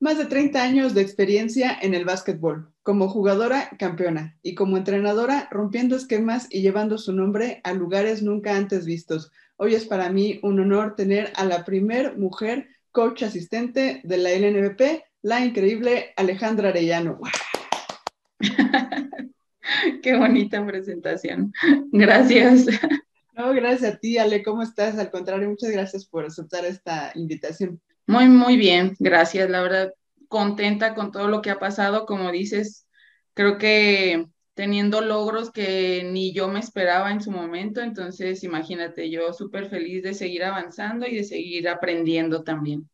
Más de 30 años de experiencia en el básquetbol, como jugadora campeona y como entrenadora rompiendo esquemas y llevando su nombre a lugares nunca antes vistos. Hoy es para mí un honor tener a la primer mujer coach asistente de la LNBP, la increíble Alejandra Arellano. Qué bonita presentación. Gracias. No, gracias a ti, Ale. ¿Cómo estás? Al contrario, muchas gracias por aceptar esta invitación. Muy, muy bien, gracias. La verdad, contenta con todo lo que ha pasado. Como dices, creo que teniendo logros que ni yo me esperaba en su momento. Entonces, imagínate, yo súper feliz de seguir avanzando y de seguir aprendiendo también.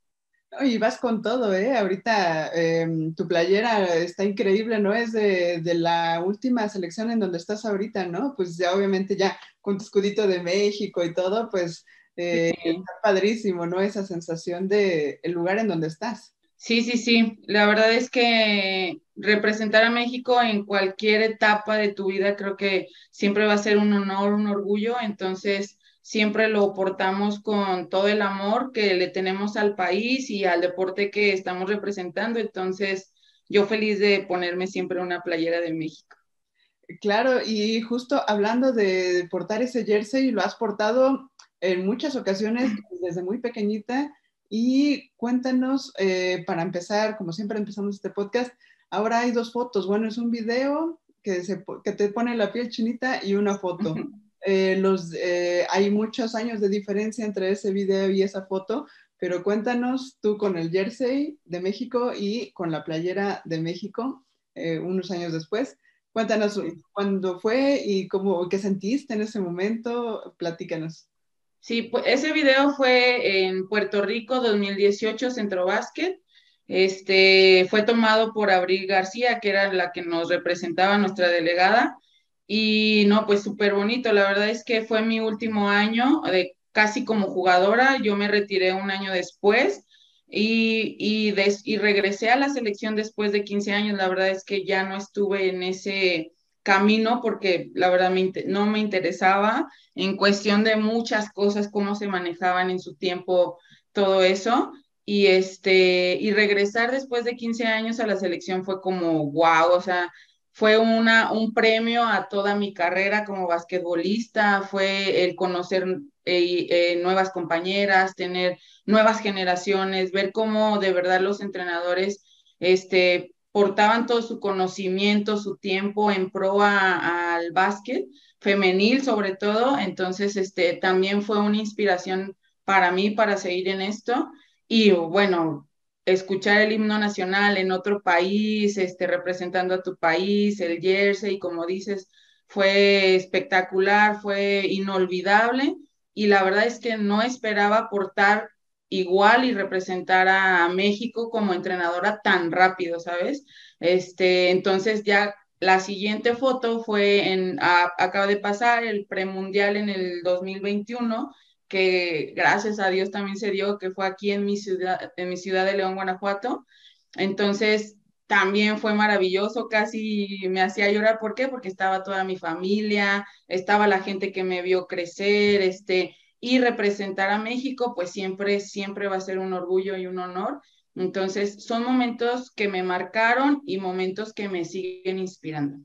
Y vas con todo, ¿eh? Ahorita em, tu playera está increíble, ¿no? Es de, de, la última selección en donde estás ahorita, ¿no? Pues ya obviamente ya con tu escudito de México y todo, pues eh, está padrísimo, ¿no? Esa sensación de el lugar en donde estás. Sí, sí, sí. La verdad es que representar a México en cualquier etapa de tu vida creo que siempre va a ser un honor, un orgullo. Entonces, siempre lo portamos con todo el amor que le tenemos al país y al deporte que estamos representando. Entonces, yo feliz de ponerme siempre una playera de México. Claro, y justo hablando de portar ese jersey, lo has portado en muchas ocasiones desde muy pequeñita. Y cuéntanos, eh, para empezar, como siempre empezamos este podcast, ahora hay dos fotos. Bueno, es un video que, se, que te pone la piel chinita y una foto. Eh, los, eh, hay muchos años de diferencia entre ese video y esa foto, pero cuéntanos tú con el jersey de México y con la playera de México unos años después. Cuéntanos cuándo fue y cómo, qué sentiste en ese momento. Platícanos. Sí, ese video fue en Puerto Rico 2018, Centro Básquet. Este fue tomado por Abril García, que era la que nos representaba nuestra delegada. Y no, pues súper bonito. La verdad es que fue mi último año de casi como jugadora. Yo me retiré un año después y, y, y regresé a la selección después de 15 años. La verdad es que ya no estuve en ese camino porque la verdad no me interesaba en cuestión de muchas cosas, cómo se manejaban en su tiempo todo eso. Y, este, y regresar después de 15 años a la selección fue como, wow, o sea, fue una, un premio a toda mi carrera como basquetbolista, fue el conocer eh, eh, nuevas compañeras, tener nuevas generaciones, ver cómo de verdad los entrenadores este, portaban todo su conocimiento, su tiempo en pro al básquet femenil sobre todo, entonces este también fue una inspiración para mí para seguir en esto. Y bueno, escuchar el himno nacional en otro país, este representando a tu país, el jersey, como dices, fue espectacular, fue inolvidable. Y la verdad es que no esperaba portar igual y representar a México como entrenadora tan rápido, ¿sabes? Este, entonces ya la siguiente foto fue en, acaba de pasar el premundial en el 2021, que gracias a Dios también se dio, que fue aquí en mi ciudad, en mi ciudad de León, Guanajuato. Entonces, también fue maravilloso, casi me hacía llorar. ¿Por qué? Porque estaba toda mi familia, estaba la gente que me vio crecer, este, y representar a México, pues siempre, siempre va a ser un orgullo y un honor. Entonces, son momentos que me marcaron y momentos que me siguen inspirando.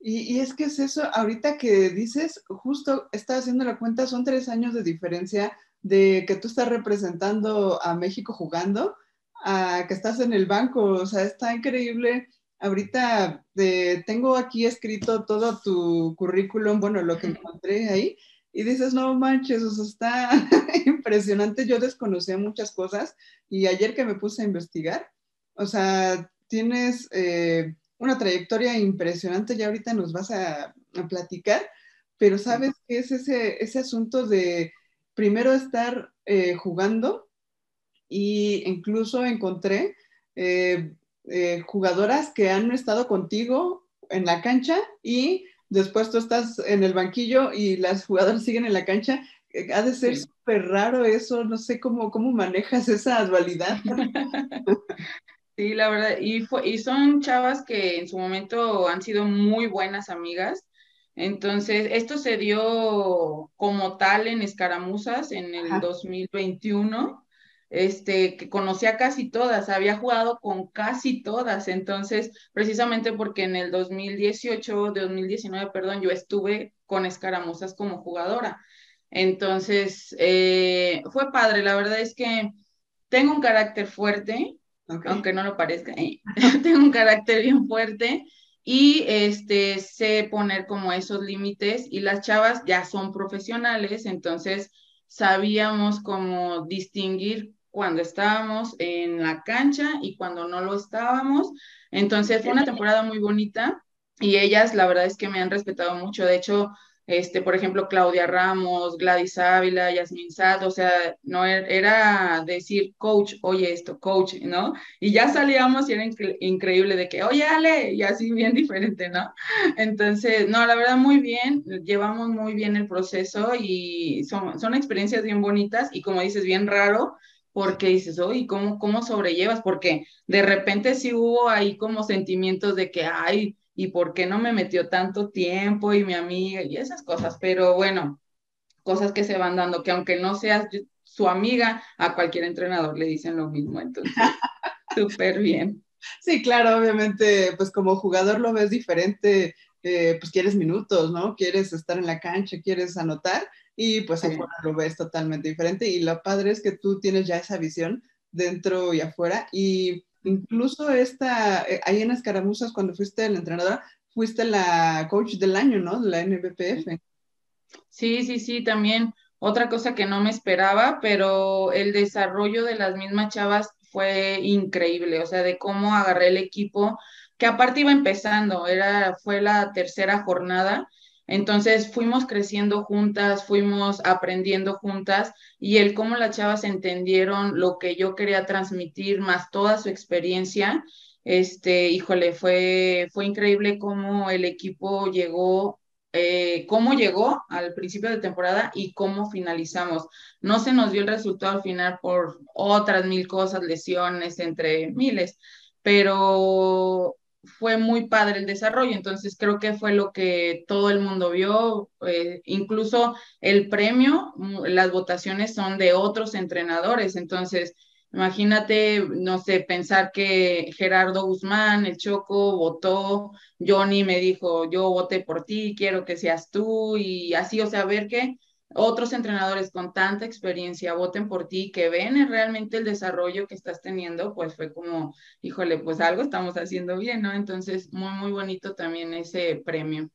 Y, es que es eso, ahorita que dices, justo estaba haciendo la cuenta, son tres años de diferencia de que tú estás representando a México jugando a que estás en el banco, o sea, está increíble. Ahorita eh, tengo aquí escrito todo tu currículum, bueno, lo que encontré ahí, y dices, no manches, o sea, está impresionante. Yo desconocía muchas cosas y ayer que me puse a investigar, o sea, tienes eh, una trayectoria impresionante, ya ahorita nos vas a, platicar, pero ¿sabes qué es ese, ese asunto de primero estar eh, jugando y incluso encontré eh, jugadoras que han estado contigo en la cancha y después tú estás en el banquillo y las jugadoras siguen en la cancha. Eh, ha de ser súper raro eso, no sé cómo, cómo manejas esa dualidad. Sí, la verdad, y, y son chavas que en su momento han sido muy buenas amigas. Entonces, esto se dio como tal en escaramuzas en el 2021. Este, que conocía casi todas, había jugado con casi todas, entonces, precisamente porque en el 2018, 2019, perdón, yo estuve con escaramuzas como jugadora. Entonces, eh, fue padre, la verdad es que tengo un carácter fuerte, aunque no lo parezca, eh, tengo un carácter bien fuerte y este, sé poner como esos límites y las chavas ya son profesionales, entonces sabíamos cómo distinguir cuando estábamos en la cancha y cuando no lo estábamos. Entonces fue una temporada muy bonita y ellas la verdad es que me han respetado mucho. De hecho, este, por ejemplo, Claudia Ramos, Gladys Ávila, Yasmin Sad, o sea, no er, era decir coach, oye esto, coach, ¿no? Y ya salíamos y era increíble de que, oye Ale, y así bien diferente, ¿no? Entonces, no, la verdad muy bien, llevamos muy bien el proceso y son, son experiencias bien bonitas y como dices, bien raro, porque dices, oye, ¿cómo, ¿cómo sobrellevas? Porque de repente sí hubo ahí como sentimientos de que, ay, y por qué no me metió tanto tiempo y mi amiga y esas cosas, pero bueno, cosas que se van dando, que aunque no seas su amiga, a cualquier entrenador le dicen lo mismo, entonces, súper bien. Sí, claro, obviamente, pues como jugador lo ves diferente, eh, pues quieres minutos, ¿no? Quieres estar en la cancha, quieres anotar y pues afuera lo ves totalmente diferente y lo padre es que tú tienes ya esa visión dentro y afuera y Incluso esta, eh, ahí en Escaramuzas, cuando fuiste la entrenadora, fuiste la coach del año, ¿no? De la NBPF. Sí, sí, sí, también otra cosa que no me esperaba, pero el desarrollo de las mismas chavas fue increíble, o sea, de cómo agarré el equipo, que aparte iba empezando, era, fue la tercera jornada entonces fuimos creciendo juntas, fuimos aprendiendo juntas y el cómo las chavas entendieron lo que yo quería transmitir, más toda su experiencia, este, híjole, fue, fue increíble cómo el equipo llegó, eh, cómo llegó al principio de temporada y cómo finalizamos. No se nos dio el resultado al final por otras mil cosas, lesiones, entre miles, pero fue muy padre el desarrollo, entonces creo que fue lo que todo el mundo vio, eh, incluso el premio, mm, las votaciones son de otros entrenadores, entonces imagínate, no sé, pensar que Gerardo Guzmán, el Choco, votó, Johnny me dijo, yo voté por ti, quiero que seas tú, y así, o sea, ver que otros entrenadores con tanta experiencia voten por ti, que ven realmente el desarrollo que estás teniendo, pues fue como, híjole, pues algo estamos haciendo bien, ¿no? Entonces, muy, muy bonito también ese premio.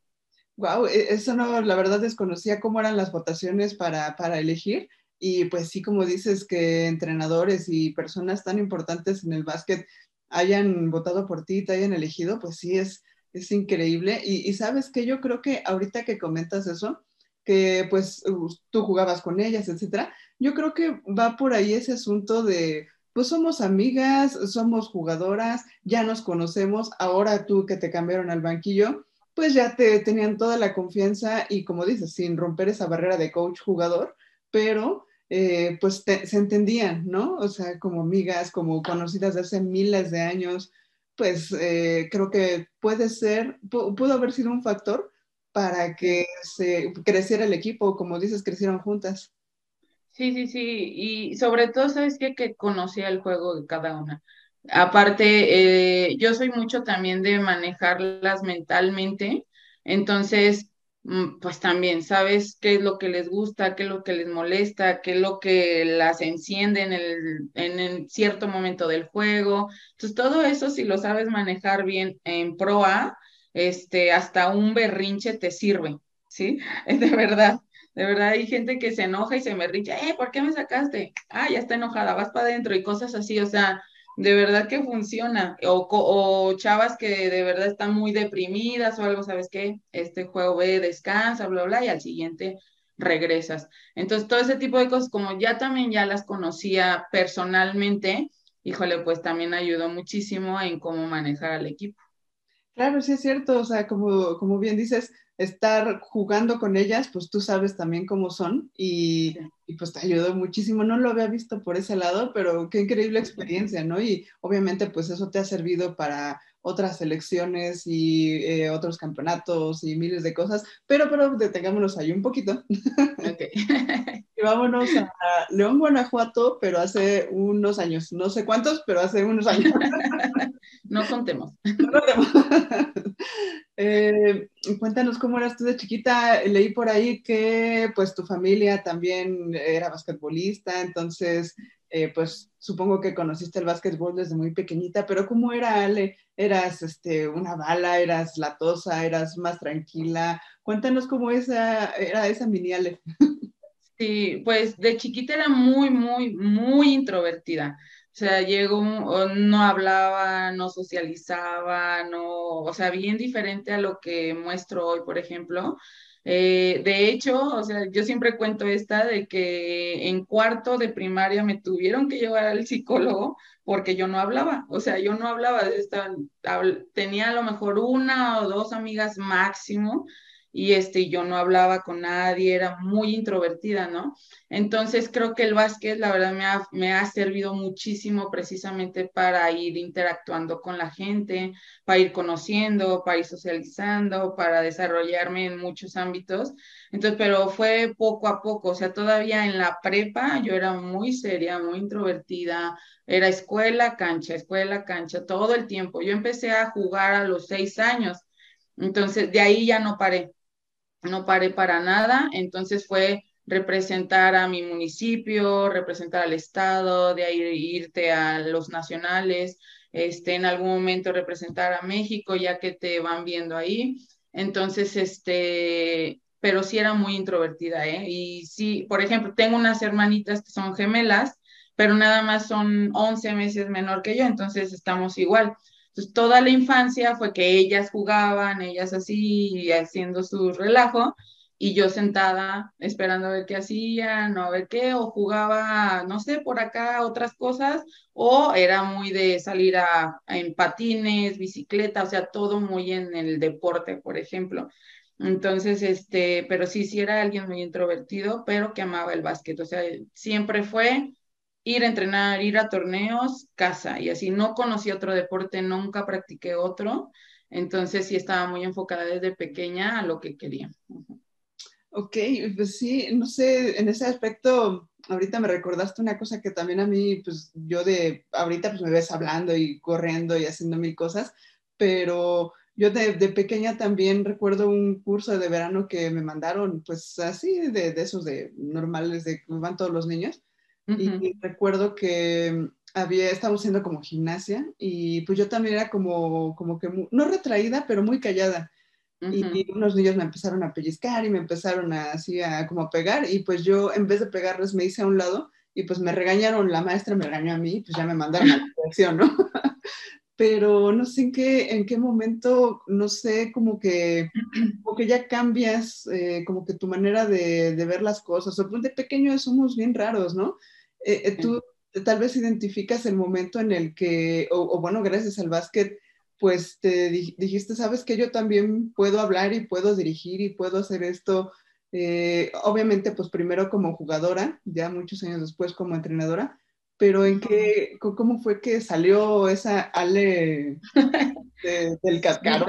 Wow, e, eso no, la verdad desconocía cómo eran las votaciones para, para elegir. Y pues sí, como dices, que entrenadores y personas tan importantes en el básquet hayan votado por ti, te hayan elegido, pues sí, es, es increíble. Y, y sabes que yo creo que ahorita que comentas eso, que pues tú jugabas con ellas, etcétera. Yo creo que va por ahí ese asunto de, pues somos amigas, somos jugadoras, ya nos conocemos, ahora tú que te cambiaron al banquillo, pues ya te tenían toda la confianza y como dices, sin romper esa barrera de coach-jugador, pero eh, pues se entendían, ¿no? O sea, como amigas, como conocidas de hace miles de años, pues eh, creo que puede ser, pudo haber sido un factor para que se creciera el equipo, como dices, crecieron juntas. Sí, sí, sí, y sobre todo, ¿sabes? Que conocía el juego de cada una. Aparte, eh, yo soy mucho también de manejarlas mentalmente, entonces, mm, pues también sabes qué es lo que les gusta, qué es lo que les molesta, qué es lo que las enciende en el, en cierto momento del juego. Entonces, todo eso, si lo sabes manejar bien en proa, este, hasta un berrinche te sirve, ¿sí? De verdad, de verdad hay gente que se enoja y se berrincha, eh, ¿por qué me sacaste? Ah, ya está enojada, vas para adentro y cosas así, o sea, de verdad que funciona. O, o, chavas que de verdad están muy deprimidas o algo, ¿sabes qué? Este juego ve, descansa, bla, bla, y al siguiente regresas. Entonces, todo ese tipo de cosas, como ya también ya las conocía personalmente, híjole, pues también ayudó muchísimo en cómo manejar al equipo. Claro, sí es cierto, o sea, como, como bien dices, estar jugando con ellas, pues tú sabes también cómo son y, y, pues te ayudó muchísimo. No lo había visto por ese lado, pero qué increíble experiencia, ¿no? Y obviamente pues eso te ha servido para otras elecciones y eh, otros campeonatos y miles de cosas, pero, pero detengámonos ahí un poquito. Okay. y vámonos a León, Guanajuato, pero hace unos años, no sé cuántos, pero hace unos años. no contemos. No contemos. Eh, cuéntanos cómo eras tú de chiquita. Leí por ahí que pues tu familia también era basquetbolista, entonces eh, pues supongo que conociste el básquetbol desde muy pequeñita, pero ¿cómo era Ale? ¿Eras este, una bala? ¿Eras latosa? ¿Eras más tranquila? Cuéntanos cómo esa, era esa mini Ale. Sí, pues de chiquita era muy, muy, muy introvertida. O sea, llegó, no hablaba, no socializaba, no, o sea, bien diferente a lo que muestro hoy, por ejemplo. Eh, de hecho, o sea, yo siempre cuento esta de que en cuarto de primaria me tuvieron que llevar al psicólogo porque yo no hablaba, o sea, yo no hablaba, tenía a lo mejor una o dos amigas máximo y este, yo no hablaba con nadie, era muy introvertida, ¿no? Entonces creo que el básquet, la verdad, me ha, me ha servido muchísimo precisamente para ir interactuando con la gente, para ir conociendo, para ir socializando, para desarrollarme en muchos ámbitos. Entonces, pero fue poco a poco, o sea, todavía en la prepa yo era muy seria, muy introvertida, era escuela, cancha, escuela, cancha, todo el tiempo. Yo empecé a jugar a los seis años. Entonces, de ahí ya no paré no paré para nada, entonces fue representar a mi municipio, representar al estado, de ahí irte a los nacionales, este, en algún momento representar a México, ya que te van viendo ahí. Entonces, este, pero sí era muy introvertida, ¿eh? Y sí, por ejemplo, tengo unas hermanitas que son gemelas, pero nada más son 11 meses menor que yo, entonces estamos igual. Entonces, toda la infancia fue que ellas jugaban, ellas así, haciendo su relajo, y yo sentada esperando a ver qué hacían, o a ver qué, o jugaba, no sé, por acá otras cosas, o era muy de salir a, en patines, bicicleta, o sea, todo muy en el deporte, por ejemplo. Entonces, este, pero sí, sí era alguien muy introvertido, pero que amaba el básquet, o sea, siempre fue ir a entrenar, ir a torneos, casa, y así no conocí otro deporte, nunca practiqué otro, entonces sí estaba muy enfocada desde pequeña a lo que quería. Ok, pues sí, no sé, en ese aspecto, ahorita me recordaste una cosa que también a mí, pues yo de, ahorita pues me ves hablando y corriendo y haciendo mil cosas, pero yo de, de, pequeña también recuerdo un curso de verano que me mandaron, pues así, de, de esos de normales, de que van todos los niños, y recuerdo que había, estábamos haciendo como gimnasia y pues yo también era como, como que, no retraída, pero muy callada. Y unos niños me empezaron a pellizcar y me empezaron a, así a como a pegar y pues yo en vez de pegarles me hice a un lado y pues me regañaron, la maestra me regañó a mí y pues ya me mandaron a la dirección, ¿no? Pero no sé en qué, en qué momento, no sé, como que, como que ya cambias, eh, como que tu manera de, de, ver las cosas, o pues de pequeño somos bien raros, ¿no? Eh, eh, tú tal vez identificas el momento en el que, o, bueno, gracias al básquet, pues te dijiste, sabes que yo también puedo hablar y puedo dirigir y puedo hacer esto, eh, obviamente pues primero como jugadora, ya muchos años después como entrenadora, pero en qué, cómo fue que salió esa Ale del cascaro.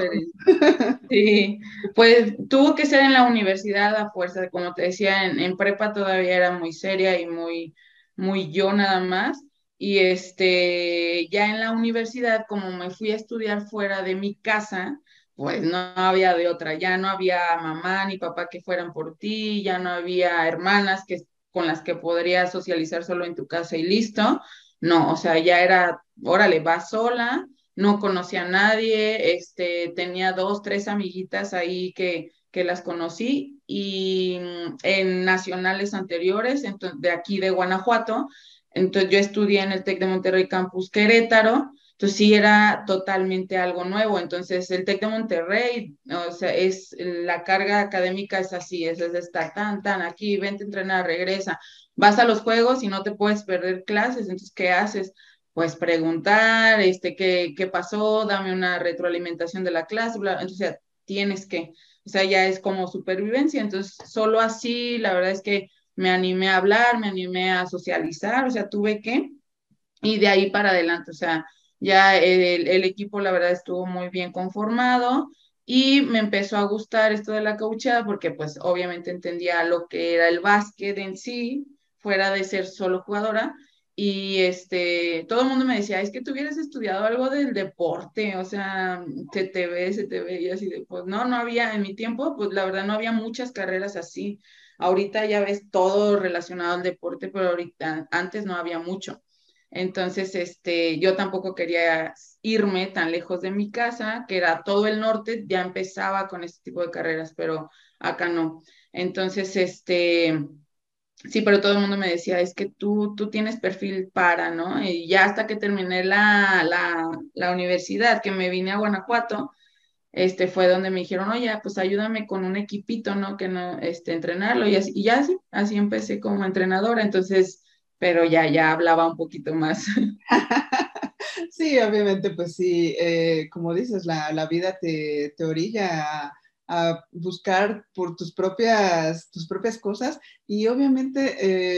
Sí, pues tuvo que ser en la universidad a fuerza, como te decía, en, en prepa todavía era muy seria y muy muy yo nada más. Y este, ya en la universidad, como me fui a estudiar fuera de mi casa, pues no había de otra, ya no había mamá ni papá que fueran por ti, ya no había hermanas que, con las que podrías socializar solo en tu casa y listo. No, o sea, ya era, órale, va sola, no conocía a nadie, este, tenía dos, tres amiguitas ahí que, que las conocí y mm, en nacionales anteriores, de aquí de Guanajuato. Entonces yo estudié en el TEC de Monterrey Campus Querétaro, entonces sí era totalmente algo nuevo. Entonces el TEC de Monterrey, o sea, es la carga académica es así, es, es estar tan, tan aquí, vente a entrenar, regresa, vas a los juegos y no te puedes perder clases, entonces ¿qué haces? Pues preguntar, este, qué, qué pasó, dame una retroalimentación de la clase, bla, entonces tienes que, o sea, ya es como supervivencia, entonces solo así, la verdad es que me animé a hablar, me animé a socializar, o sea, tuve que, y de ahí para adelante, o sea, ya el, el equipo, la verdad, estuvo muy bien conformado y me empezó a gustar esto de la cauchada porque pues obviamente entendía lo que era el básquet en sí, fuera de ser solo jugadora, y este, todo el mundo me decía, es que tú hubieras estudiado algo del deporte, o sea, se te ve, se te ve, y así de, pues no, no había, en mi tiempo, pues la verdad no había muchas carreras así. Ahorita ya ves todo relacionado al deporte, pero ahorita, antes no había mucho. Entonces, este, yo tampoco quería irme tan lejos de mi casa, que era todo el norte, ya empezaba con este tipo de carreras, pero acá no. Entonces, este, Sí, pero todo el mundo me decía, es que tú, tú tienes perfil para, ¿no? Y ya hasta que terminé la, la, la universidad, que me vine a Guanajuato, este fue donde me dijeron, oye, pues ayúdame con un equipito, ¿no? Que no, este, entrenarlo. Y, así, y ya así, así empecé como entrenadora, entonces, pero ya, ya hablaba un poquito más. Sí, obviamente, pues sí, eh, como dices, la, la vida te, te orilla a a buscar por tus propias, tus propias cosas y obviamente,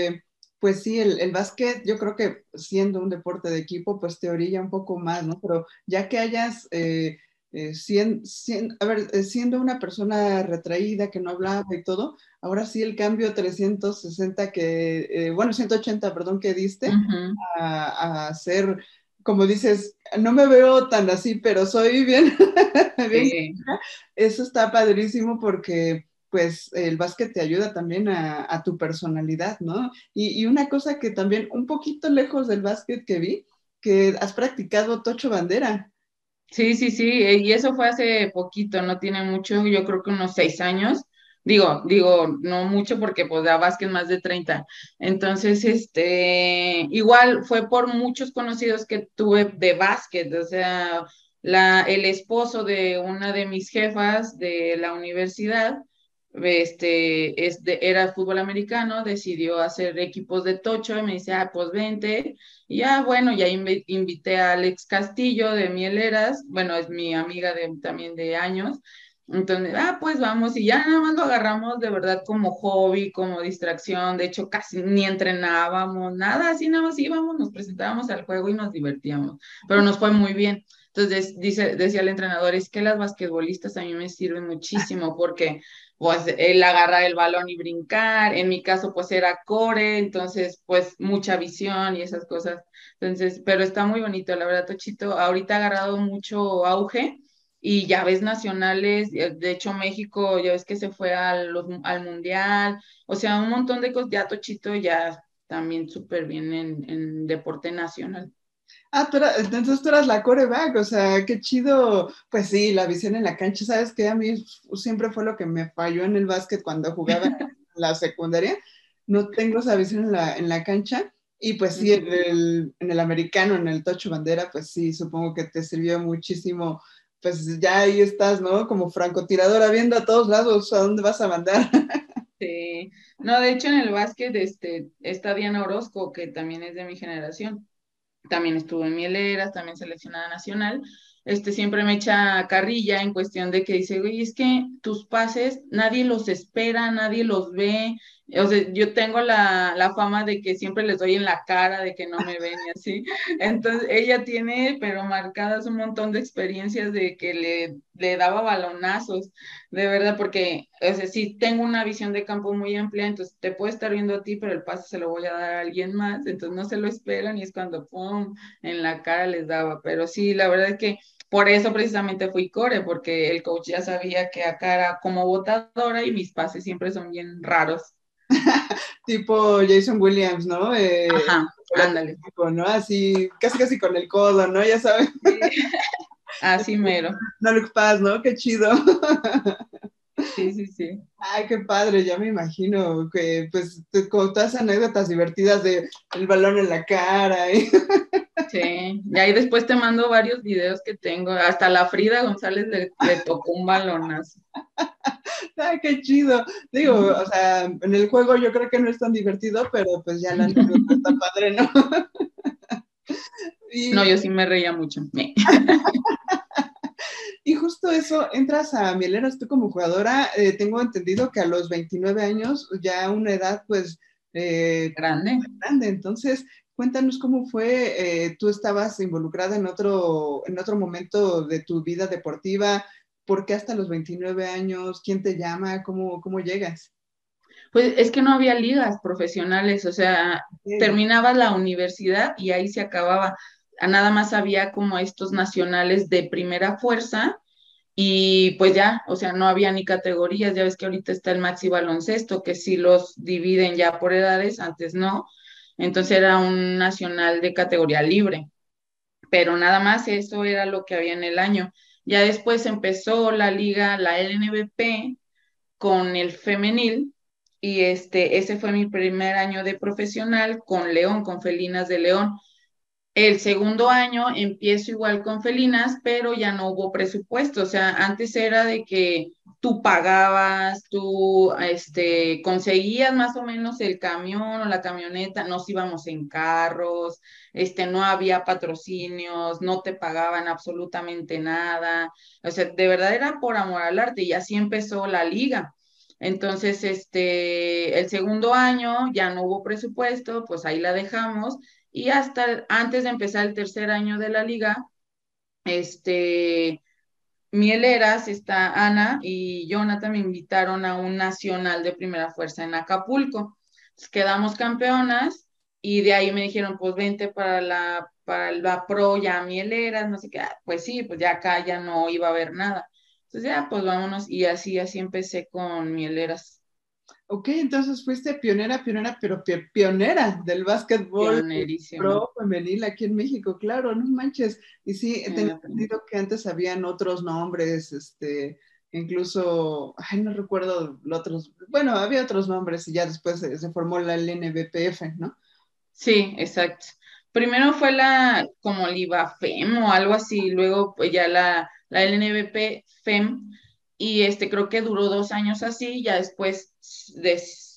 eh, pues sí, el, el, básquet, yo creo que siendo un deporte de equipo, pues te orilla un poco más, ¿no? Pero ya que hayas, eh, eh, a ver, eh, siendo una persona retraída, que no hablaba y todo, ahora sí el cambio 360 que, eh, bueno, 180, perdón, que diste, uh -huh. a, a ser como dices, no me veo tan así, pero soy bien. bien sí. Eso está padrísimo porque pues el básquet te ayuda también a, a tu personalidad, ¿no? Y, y, una cosa que también un poquito lejos del básquet que vi, que has practicado tocho bandera. Sí, sí, sí, y eso fue hace poquito, no tiene mucho, yo creo que unos seis años. Digo, digo, no mucho porque pues da básquet más de 30. Entonces, este, igual fue por muchos conocidos que tuve de básquet, o sea, la, el esposo de una de mis jefas de la universidad, este, era fútbol americano, decidió hacer equipos de tocho y me dice, ah, pues vente. Y ya, bueno, ya invité a Alex Castillo de Mieleras, bueno, es mi amiga de, también de años, entonces, ah, pues vamos, y ya nada más lo agarramos de verdad como hobby, como distracción, de hecho casi ni entrenábamos, nada, así nada más íbamos, nos presentábamos al juego y nos divertíamos, pero nos fue muy bien. Entonces, dice, decía el entrenador, es que las basquetbolistas a mí me sirven muchísimo porque, pues, el agarrar el balón y brincar, en mi caso, pues, era core, entonces, pues, mucha visión y esas cosas. Entonces, pero está muy bonito, la verdad, Tochito, ahorita ha agarrado mucho auge, y ya ves nacionales, de hecho México ya ves que se fue al, al mundial, o sea, un montón de cosas, ya Tochito ya también súper bien en, en, deporte nacional. Ah, tú eras, entonces tú eras la coreback, o sea, qué chido, pues sí, la visión en la cancha, ¿sabes qué? A mí siempre fue lo que me falló en el básquet cuando jugaba en la secundaria, no tengo esa visión en la, en la cancha, y pues sí, en el, en el americano, en el tocho bandera, pues sí, supongo que te sirvió muchísimo pues ya ahí estás, ¿no? Como francotiradora viendo a todos lados a dónde vas a mandar. Sí, no, de hecho en el básquet este, está Diana Orozco, que también es de mi generación. También estuvo en Mieleras, también seleccionada nacional. Este siempre me echa carrilla en cuestión de que dice, güey, es que tus pases nadie los espera, nadie los ve, o sea, yo tengo la, la, fama de que siempre les doy en la cara, de que no me ven y así. Entonces, ella tiene, pero marcadas un montón de experiencias de que le, le daba balonazos, de verdad, porque, o sea, sí tengo una visión de campo muy amplia, entonces te puede estar viendo a ti, pero el pase se lo voy a dar a alguien más, entonces no se lo esperan y es cuando, ¡pum!, en la cara les daba. Pero sí, la verdad es que por eso precisamente fui core, porque el coach ya sabía que acá era como botadora y mis pases siempre son bien raros. tipo Jason Williams, ¿no? Eh, Ajá, ándale. Tipo, ¿no? Así, casi casi con el codo, ¿no? Ya saben. Sí. Así mero. No Luke Paz, ¿no? Qué chido. Sí, sí, sí. Ay, qué padre, ya me imagino que pues con todas anécdotas divertidas de el balón en la cara. Y... Sí, y ahí después te mando varios videos que tengo. Hasta la Frida González le, le tocó un balonazo. Ay, qué chido. Digo, o sea, en el juego yo creo que no es tan divertido, pero pues ya la anécdota está padre, ¿no? Y... No, yo sí me reía mucho. y justo eso, entras a Mieleras tú como jugadora, eh, tengo entendido que a los 29 años, ya una edad pues... Eh, grande. Grande, entonces cuéntanos cómo fue, eh, tú estabas involucrada en otro, en otro momento de tu vida deportiva, ¿por qué hasta los 29 años? ¿Quién te llama? ¿Cómo, cómo llegas? Pues es que no había ligas profesionales, o sea, terminaba la universidad y ahí se acababa nada más había como estos nacionales de primera fuerza y pues ya, o sea, no había ni categorías, ya ves que ahorita está el maxi baloncesto, que sí los dividen ya por edades, antes no, entonces era un nacional de categoría libre, pero nada más eso era lo que había en el año. Ya después empezó la liga, la LNBP, con el femenil, y este, ese fue mi primer año de profesional con León, con Felinas de León. El segundo año empiezo igual con felinas, pero ya no hubo presupuesto. O sea, antes era de que tú pagabas, tú este, conseguías más o menos el camión o la camioneta, nos íbamos en carros, este, no había patrocinios, no te pagaban absolutamente nada. O sea, de verdad era por amor al arte y así empezó la liga. Entonces, este, el segundo año ya no hubo presupuesto, pues ahí la dejamos y hasta antes de empezar el tercer año de la liga, este, Mieleras, está Ana y Jonathan me invitaron a un nacional de primera fuerza en Acapulco. quedamos campeonas y de ahí me dijeron, pues vente para la, para la pro ya Mieleras, no sé qué. Ah, pues sí, pues ya acá ya no iba a haber nada. Entonces ya, pues vámonos y así, así empecé con Mieleras. Ok, entonces fuiste pionera, pionera, pero pionera del básquetbol pro femenil aquí en México, claro, no manches. Y sí, he entendido que antes habían otros nombres, este, incluso, ay, no recuerdo los otros, bueno, había otros nombres y ya después se, formó la LNBPF, ¿no? Sí, exacto. Primero fue la como LIBAFEM o algo así, luego pues ya la, la LNBP-FEM, y este creo que duró dos años así, ya después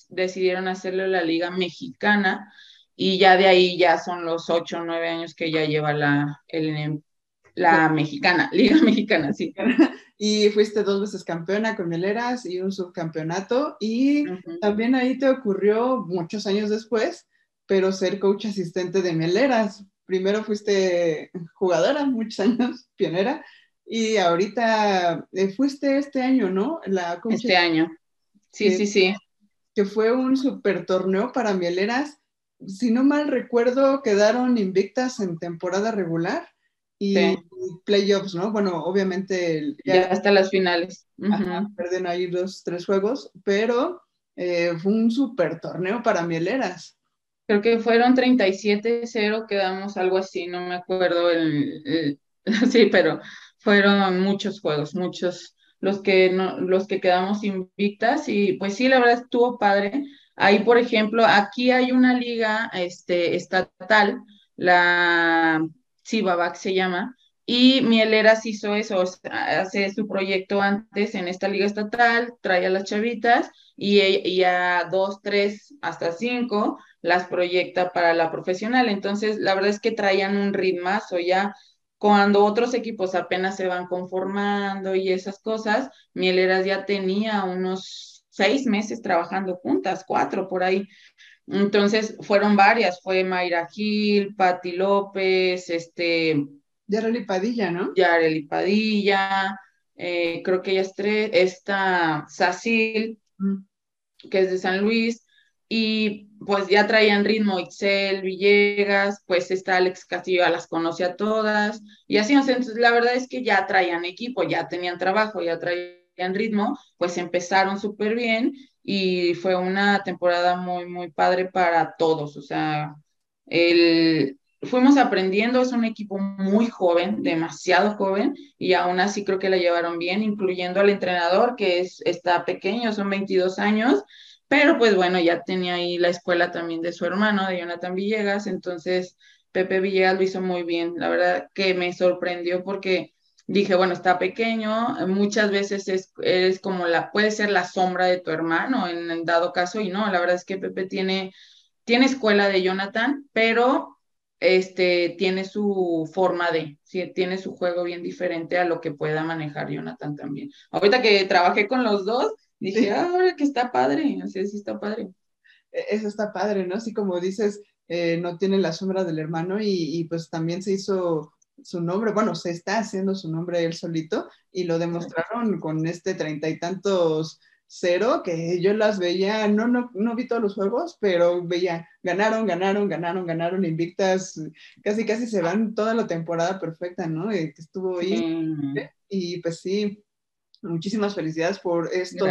decidieron hacerlo la Liga Mexicana y ya de ahí ya son los ocho o nueve años que ya lleva la, el, la mexicana, Liga Mexicana, sí. Y fuiste dos veces campeona con Mieleras y un subcampeonato y también ahí te ocurrió muchos años después, pero ser coach asistente de Mieleras. Primero fuiste jugadora, muchos años, pionera, y ahorita eh, fuiste este año, ¿no? La este año. Sí, sí, sí. Que fue un super torneo para mieleras. Si no mal recuerdo, quedaron invictas en temporada regular y playoffs, ¿no? Bueno, obviamente. Ya, hasta las finales. Perden ahí dos, tres juegos, pero eh, fue un super torneo para mieleras. Creo que fueron 37-0, quedamos algo así, no me acuerdo el, sí, pero fueron muchos juegos, muchos los que no, los que quedamos invictas y pues sí, la verdad estuvo padre. Ahí, por ejemplo, aquí hay una liga este, estatal, la Cibabac se llama, y Mieleras hizo eso, hace su proyecto antes en esta liga estatal, trae a las chavitas y, y, a dos, tres, hasta cinco las proyecta para la profesional. Entonces, la verdad es que traían un ritmazo ya cuando otros equipos apenas se van conformando y esas cosas, Mieleras ya tenía unos seis meses trabajando juntas, cuatro por ahí. Entonces fueron varias, fue Mayra Gil, Patti López, este... Yareli Padilla, ¿no? Yareli Padilla, eh, creo que ellas tres, esta Sacil, mm. que es de San Luis, y pues ya traían ritmo Excel, Villegas, pues está Alex Castillo, las conoce a todas, y así, entonces la verdad es que ya traían equipo, ya tenían trabajo, ya traían ritmo, pues empezaron súper bien y fue una temporada muy, muy padre para todos, o sea, el, fuimos aprendiendo, es un equipo muy joven, demasiado joven, y aún así creo que la llevaron bien, incluyendo al entrenador, que es, está pequeño, son 22 años, pero pues bueno, ya tenía ahí la escuela también de su hermano, de Jonathan Villegas, entonces Pepe Villegas lo hizo muy bien. La verdad que me sorprendió porque dije, bueno, está pequeño, muchas veces es, como la, puede ser la sombra de tu hermano en, en, dado caso, y no, la verdad es que Pepe tiene, tiene escuela de Jonathan, pero este, tiene su forma de, sí, tiene su juego bien diferente a lo que pueda manejar Jonathan también. Ahorita que trabajé con los dos, dije, ah, que está padre, así sí está padre. E-, eso está padre, ¿no? Así como dices, eh, no tiene la sombra del hermano y, y, pues también se hizo su nombre, bueno, se está haciendo su nombre él solito y lo demostraron con este treinta y tantos cero, que yo las veía, no, no, no vi todos los juegos, pero veía, ganaron, ganaron, ganaron, ganaron, invictas, casi, casi se van toda la temporada perfecta, ¿no? que estuvo ahí. Y pues sí, muchísimas felicidades por esto.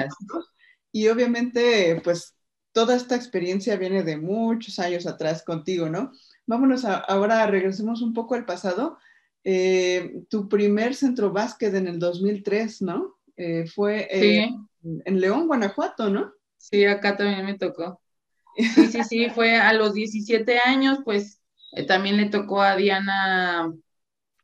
Y obviamente, pues toda esta experiencia viene de muchos años atrás contigo, ¿no? Vámonos a, ahora, regresemos un poco al pasado. Eh, tu primer centro básquet en el 2003, ¿no? Eh, fue eh, en León, Guanajuato, ¿no? Sí, acá también me tocó. Sí, sí, sí, fue a los 17 años, pues eh, también le tocó a Diana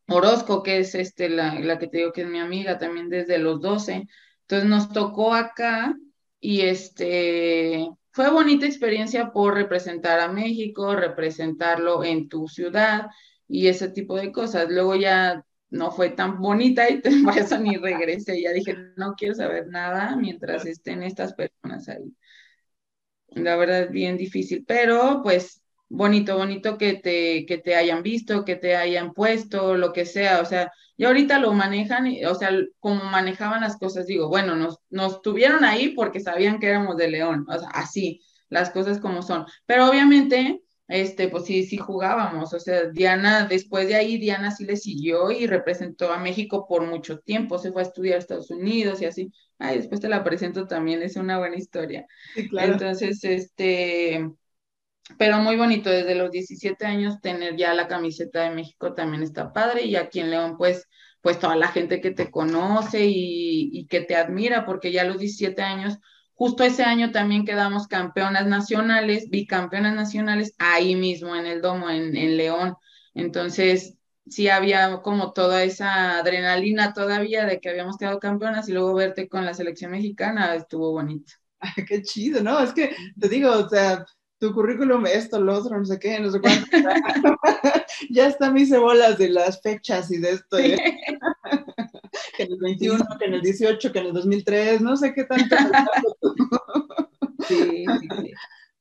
Orozco, que es este, la, la, que te digo que es mi amiga, también desde los 12. Entonces nos tocó acá y este, fue bonita experiencia por representar a México, representarlo en tu ciudad y ese tipo de cosas. Luego ya no fue tan bonita y por eso ni regresé. Ya dije, no quiero saber nada mientras estén estas personas ahí. La verdad es bien difícil, pero pues bonito, bonito que te, que te hayan visto, que te hayan puesto, lo que sea. O sea, y ahorita lo manejan, o sea, como manejaban las cosas, digo, bueno, nos, nos tuvieron ahí porque sabían que éramos de León, o sea, así, las cosas como son. Pero obviamente este, pues sí, sí jugábamos. O sea, Diana, después de ahí, Diana sí le siguió y representó a México por mucho tiempo. Se fue a estudiar a Estados Unidos y así. Ay, después te la presento también, es una buena historia. Sí, claro. Entonces, este, pero muy bonito, desde los 17 años tener ya la camiseta de México también está padre. Y aquí en León, pues, pues toda la gente que te conoce y, y que te admira, porque ya a los 17 años Justo ese año también quedamos campeonas nacionales, bicampeonas nacionales, ahí mismo en el domo, en, León. Entonces, sí había como toda esa adrenalina todavía de que habíamos quedado campeonas y luego verte con la selección mexicana estuvo bonito. Qué chido, ¿no? Es que te digo, o sea, tu currículum, esto, lo otro, no sé qué, no sé cuánto. ya está mis cebolas de las fechas y de esto. ¿eh? que en el 21, que en el 18, que en el 2003, no sé qué tanto. sí, sí, sí.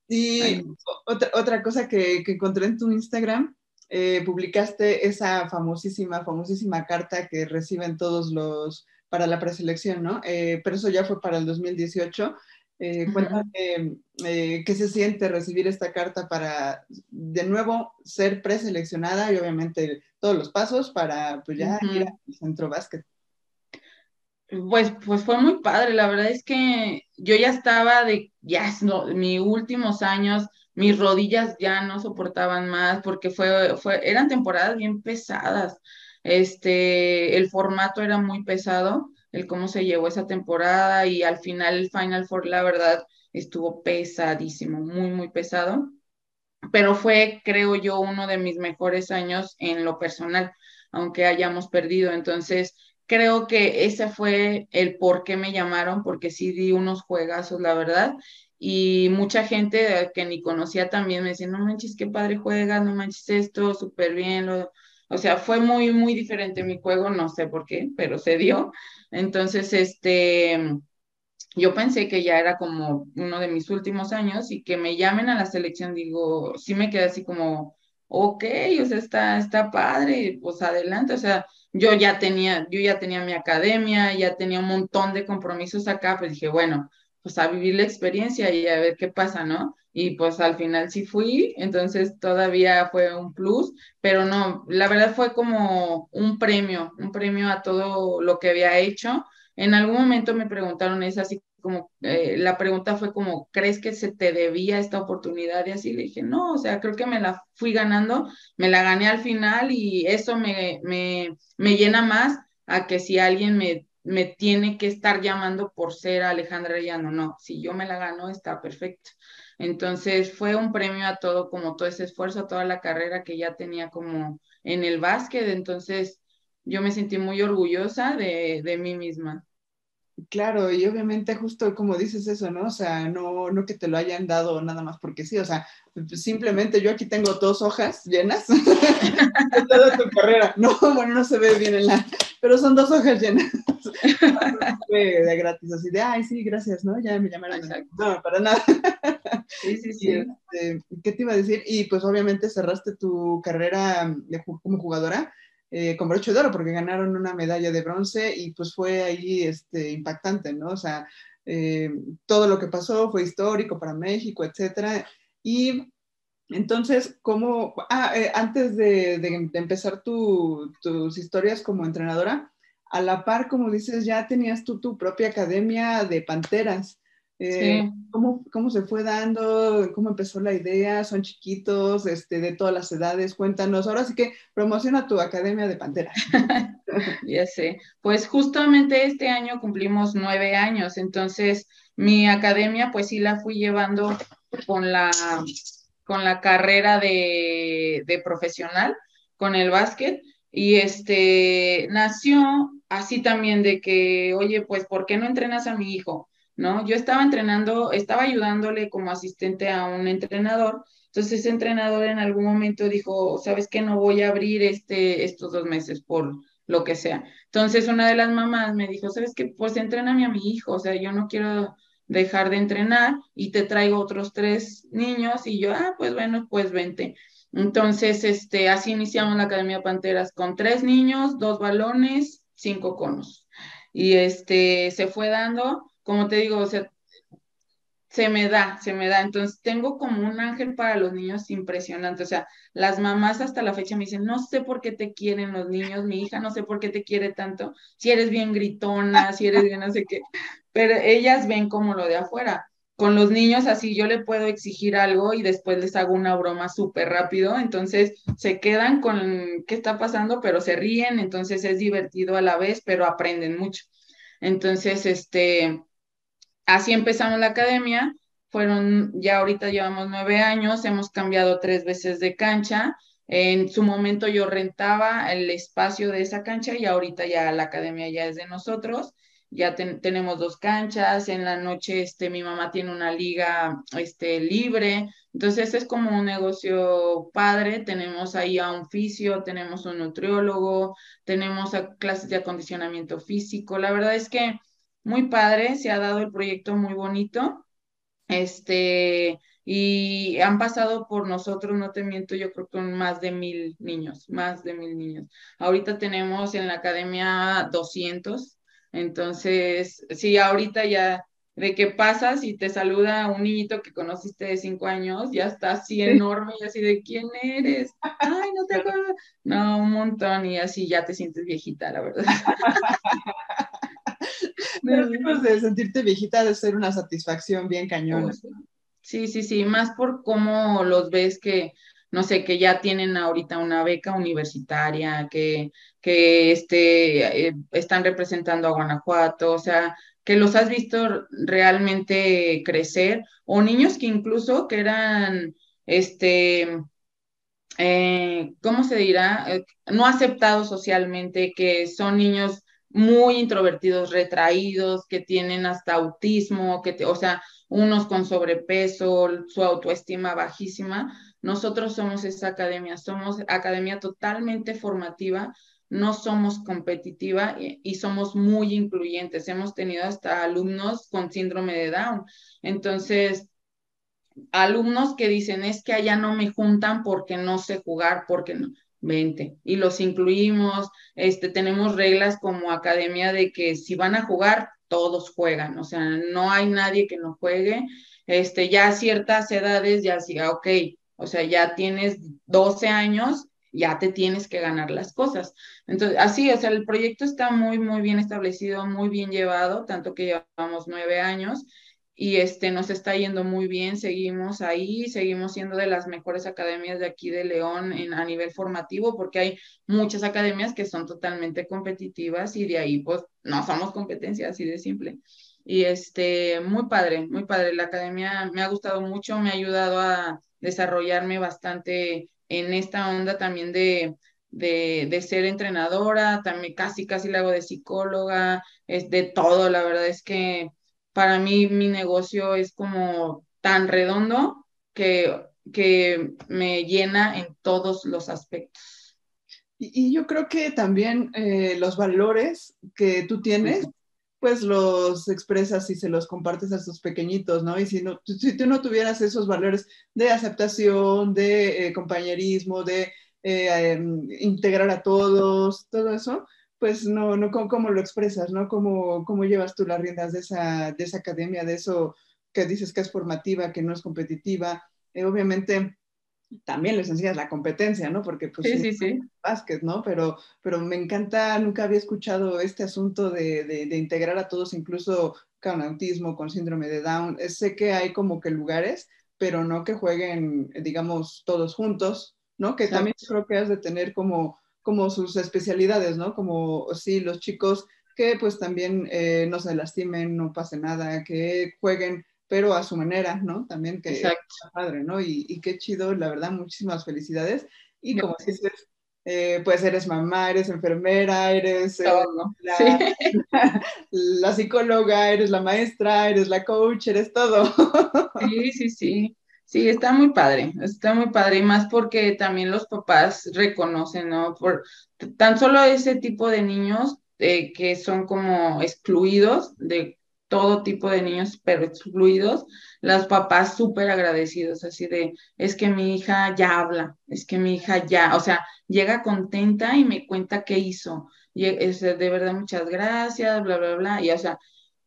Y otra, otra cosa que, que, encontré en tu Instagram, eh, publicaste esa famosísima, famosísima carta que reciben todos los para la preselección, ¿no? Eh, pero eso ya fue para el 2018. Eh, cuéntame eh, qué se siente recibir esta carta para de nuevo ser preseleccionada y obviamente todos los pasos para pues ya ir al centro básquet. Pues, pues fue muy padre, la verdad es que yo ya estaba de, ya, no, mis últimos años, mis rodillas ya no soportaban más porque fue, fue, eran temporadas bien pesadas, este, el formato era muy pesado, el cómo se llevó esa temporada y al final el Final Four, la verdad, estuvo pesadísimo, muy, muy pesado, pero fue, creo yo, uno de mis mejores años en lo personal, aunque hayamos perdido. Entonces, creo que ese fue el por qué me llamaron, porque sí di unos juegazos, la verdad. Y mucha gente que ni conocía también me decía, no manches, qué padre juegas, no manches esto, súper bien. o sea, fue muy, muy diferente mi juego, no sé por qué, pero se dio. Entonces, este, yo pensé que ya era como uno de mis últimos años y que me llamen a la selección, digo, sí me quedé así como, ok, o sea, está, está padre, pues adelante, o sea, yo ya tenía, yo ya tenía mi academia, ya tenía un montón de compromisos acá, pues dije, bueno, pues a vivir la experiencia y a ver qué pasa, ¿no? Y pues al final sí fui, entonces todavía fue un plus, pero no, la verdad fue como un premio, un premio a todo lo que había hecho. En algún momento me preguntaron, es así como, eh, la pregunta fue como, ¿crees que se te debía esta oportunidad? Y así le dije, no, o sea, creo que me la fui ganando, me la gané al final y eso me, me, me llena más a que si alguien me, me tiene que estar llamando por ser Alejandra Llano, no, si yo me la gano está perfecto. Entonces fue un premio a todo, como todo ese esfuerzo, a toda la carrera que ya tenía como en el básquet, entonces yo me sentí muy orgullosa de, de mí misma. Claro, y obviamente justo como dices eso, ¿no? O sea, no, no que te lo hayan dado nada más porque sí, o sea, simplemente yo aquí tengo dos hojas llenas de toda tu carrera. No, bueno, no se ve bien en la, pero son dos hojas llenas de gratis, así de, ay, sí, gracias, ¿no? Ya me llamaron. No, para nada. Sí, sí, sí. Este, ¿Qué te iba a decir? Y pues obviamente cerraste tu carrera como jugadora eh, con broche de oro porque ganaron una medalla de bronce y pues fue ahí este, impactante, ¿no? O sea, eh, todo lo que pasó fue histórico para México, etcétera. Y entonces, ¿cómo, ah, eh, antes de, empezar tus historias como entrenadora, a la par, como dices, ya tenías tú tu propia academia de panteras. Eh, ¿cómo, se fue dando? ¿Cómo empezó la idea? ¿Son chiquitos este, de todas las edades? Cuéntanos. Ahora sí que promociona tu Academia de Pantera. ya sé. Pues justamente este año cumplimos nueve años, entonces mi academia pues sí la fui llevando con la, con la carrera de, de profesional, con el básquet. Y este nació así también de que, oye, pues, ¿por qué no entrenas a mi hijo? ¿No? Yo estaba entrenando, estaba ayudándole como asistente a un entrenador, entonces ese entrenador en algún momento dijo, ¿sabes qué? No voy a abrir este, estos dos meses por lo que sea. Entonces una de las mamás me dijo, ¿sabes qué? Pues entréname a mi hijo, o sea, yo no quiero dejar de entrenar y te traigo otros tres niños y yo, ah, pues bueno, pues vente. Entonces, este, así iniciamos la Academia Panteras con tres niños, dos balones, cinco conos. Y este, se fue dando como te digo, o sea, se me da, se me da. Entonces, tengo como un ángel para los niños impresionante. O sea, las mamás hasta la fecha me dicen, no sé por qué te quieren los niños, mi hija no sé por qué te quiere tanto, si eres bien gritona, si eres bien no sé qué, pero ellas ven como lo de afuera. Con los niños así yo le puedo exigir algo y después les hago una broma súper rápido, entonces se quedan con qué está pasando, pero se ríen, entonces es divertido a la vez, pero aprenden mucho. Entonces, este, así empezamos la academia, fueron, ya ahorita llevamos nueve años, hemos cambiado tres veces de cancha. En su momento yo rentaba el espacio de esa cancha y ahorita ya la academia ya es de nosotros. Ya tenemos dos canchas, en la noche este, mi mamá tiene una liga este, libre, entonces es como un negocio padre, tenemos ahí a un fisio, tenemos un nutriólogo, tenemos clases de acondicionamiento físico, la verdad es que muy padre, se ha dado el proyecto muy bonito. Este, y han pasado por nosotros, no te miento, yo creo que con más de mil niños, más de mil niños. Ahorita tenemos en la academia 200, entonces, sí, ahorita ya de que pasas y te saluda un niñito que conociste de cinco años, ya está así enorme y así de quién eres, ay, no te acuerdas, no, un montón y así ya te sientes viejita, la verdad. Pero de sentirte viejita de ser una satisfacción bien cañona. Sí, sí, sí, más por cómo los ves que, no sé, que ya tienen ahorita una beca universitaria, que, que este, eh, están representando a Guanajuato, o sea, que los has visto realmente crecer, o niños que incluso que eran, este, eh, ¿cómo se dirá? Eh, no aceptados socialmente, que son niños muy introvertidos, retraídos, que tienen hasta autismo, que o sea, unos con sobrepeso, su autoestima bajísima. Nosotros somos esa academia, somos academia totalmente formativa, no somos competitiva y, y, somos muy incluyentes. Hemos tenido hasta alumnos con síndrome de Down. Entonces, alumnos que dicen, es que allá no me juntan porque no sé jugar, porque no. 20 y los incluimos, este, tenemos reglas como academia de que si van a jugar, todos juegan, o sea, no hay nadie que no juegue, este, ya a ciertas edades ya siga, ok, o sea, ya tienes 12 años, ya te tienes que ganar las cosas. Entonces, así, o sea, el proyecto está muy, muy bien establecido, muy bien llevado, tanto que llevamos nueve años y este, nos está yendo muy bien, seguimos ahí, seguimos siendo de las mejores academias de aquí de León en, a nivel formativo, porque hay muchas academias que son totalmente competitivas y de ahí pues no somos competencia, así de simple. Y este, muy padre, muy padre, la academia me ha gustado mucho, me ha ayudado a desarrollarme bastante en esta onda también de, de, ser entrenadora, también casi, casi la hago de psicóloga, es de todo, la verdad es que para mí mi negocio es como tan redondo que, que me llena en todos los aspectos. Y, yo creo que también eh, los valores que tú tienes, pues los expresas y se los compartes a sus pequeñitos, ¿no? Y si, no, si tú no tuvieras esos valores de aceptación, de eh, compañerismo, de eh, em, integrar a todos, todo eso, pues no, no, ¿cómo, lo expresas, no? ¿Cómo, ¿Cómo, llevas tú las riendas de esa, de esa academia, de eso que dices que es formativa, que no es competitiva? Eh, obviamente también les enseñas la competencia, ¿no? Porque pues sí, sí, sí. básquet, ¿no? Pero, pero me encanta, nunca había escuchado este asunto de, de, de integrar a todos, incluso con autismo, con síndrome de Down. Sé que hay como que lugares, pero no que jueguen, digamos, todos juntos, ¿no? Que también creo que has de tener como, como sus especialidades, ¿no? Como, sí, los chicos que pues también eh, no se lastimen, no pase nada, que jueguen, pero a su manera, ¿no? También que es padre, ¿no? Y, qué chido, la verdad, muchísimas felicidades. Y como dices, eh, pues eres mamá, eres enfermera, eres eh, la, psicóloga, eres la maestra, eres la coach, eres todo. sí, sí, sí. Sí, está muy padre, está muy padre, y más porque también los papás reconocen, ¿no? Por tan solo ese tipo de niños eh, que son como excluidos de todo tipo de niños, pero excluidos, los papás súper agradecidos, así de, es que mi hija ya habla, es que mi hija ya, o sea, llega contenta y me cuenta qué hizo, y es de verdad muchas gracias, bla, bla, bla, y o sea,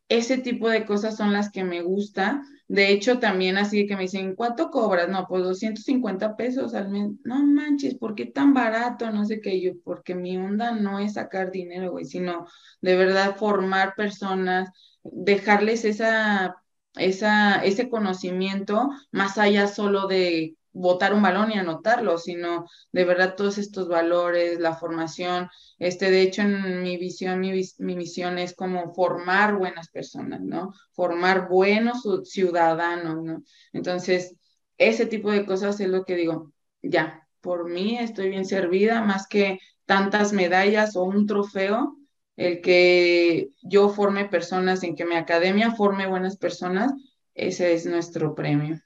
ese tipo de cosas son las que me gusta. De hecho, también así que me dicen, ¿cuánto cobras? No, pues 250 pesos al mes. No manches, ¿por qué tan barato? No sé qué yo, porque mi onda no es sacar dinero, güey, sino de verdad formar personas, dejarles esa, esa, ese conocimiento más allá solo de botar un balón y anotarlo, sino de verdad todos estos valores, la formación. Este, de hecho, en mi visión, mi, mi misión es como formar buenas personas, ¿no? Formar buenos ciudadanos, ¿no? Entonces, ese tipo de cosas es lo que digo, ya, por mí estoy bien servida, más que tantas medallas o un trofeo, el que yo forme personas, en que mi academia forme buenas personas, ese es nuestro premio.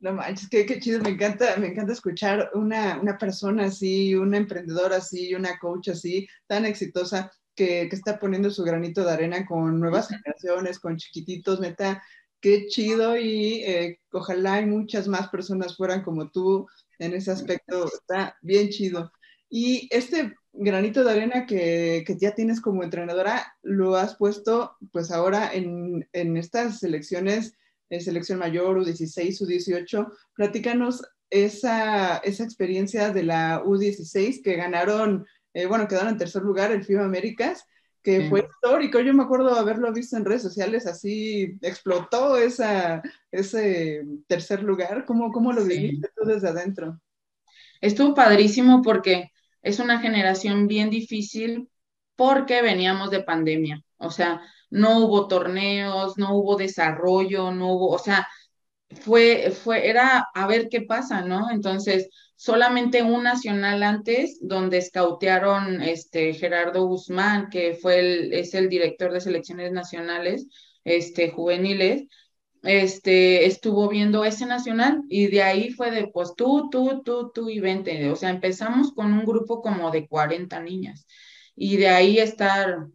No manches, qué, qué, chido, me encanta, me encanta escuchar una, una, persona así, una emprendedora así, una coach así, tan exitosa, que, que, está poniendo su granito de arena con nuevas generaciones, con chiquititos, neta, qué chido. Y eh, ojalá y muchas más personas fueran como tú en ese aspecto, está bien chido. Y este granito de arena que, que ya tienes como entrenadora, lo has puesto pues ahora en, en estas selección mayor, U16, U18. Platícanos esa, esa experiencia de la U16 que ganaron, eh, bueno, quedaron en tercer lugar el FIBA Américas, que fue histórico. Yo me acuerdo haberlo visto en redes sociales, así explotó esa, ese tercer lugar. ¿Cómo, cómo lo viviste tú desde adentro? Estuvo padrísimo porque es una generación bien difícil porque veníamos de pandemia. O sea, no hubo torneos, no hubo desarrollo, no hubo, o sea, fue, fue, era a ver qué pasa, ¿no? Entonces, solamente un nacional antes, donde escautearon este Gerardo Guzmán, que fue el, es el director de selecciones nacionales, este, juveniles, este, estuvo viendo ese nacional y de ahí fue de, pues tú, tú, tú, tú y 20, o sea, empezamos con un grupo como de 40 niñas y de ahí estar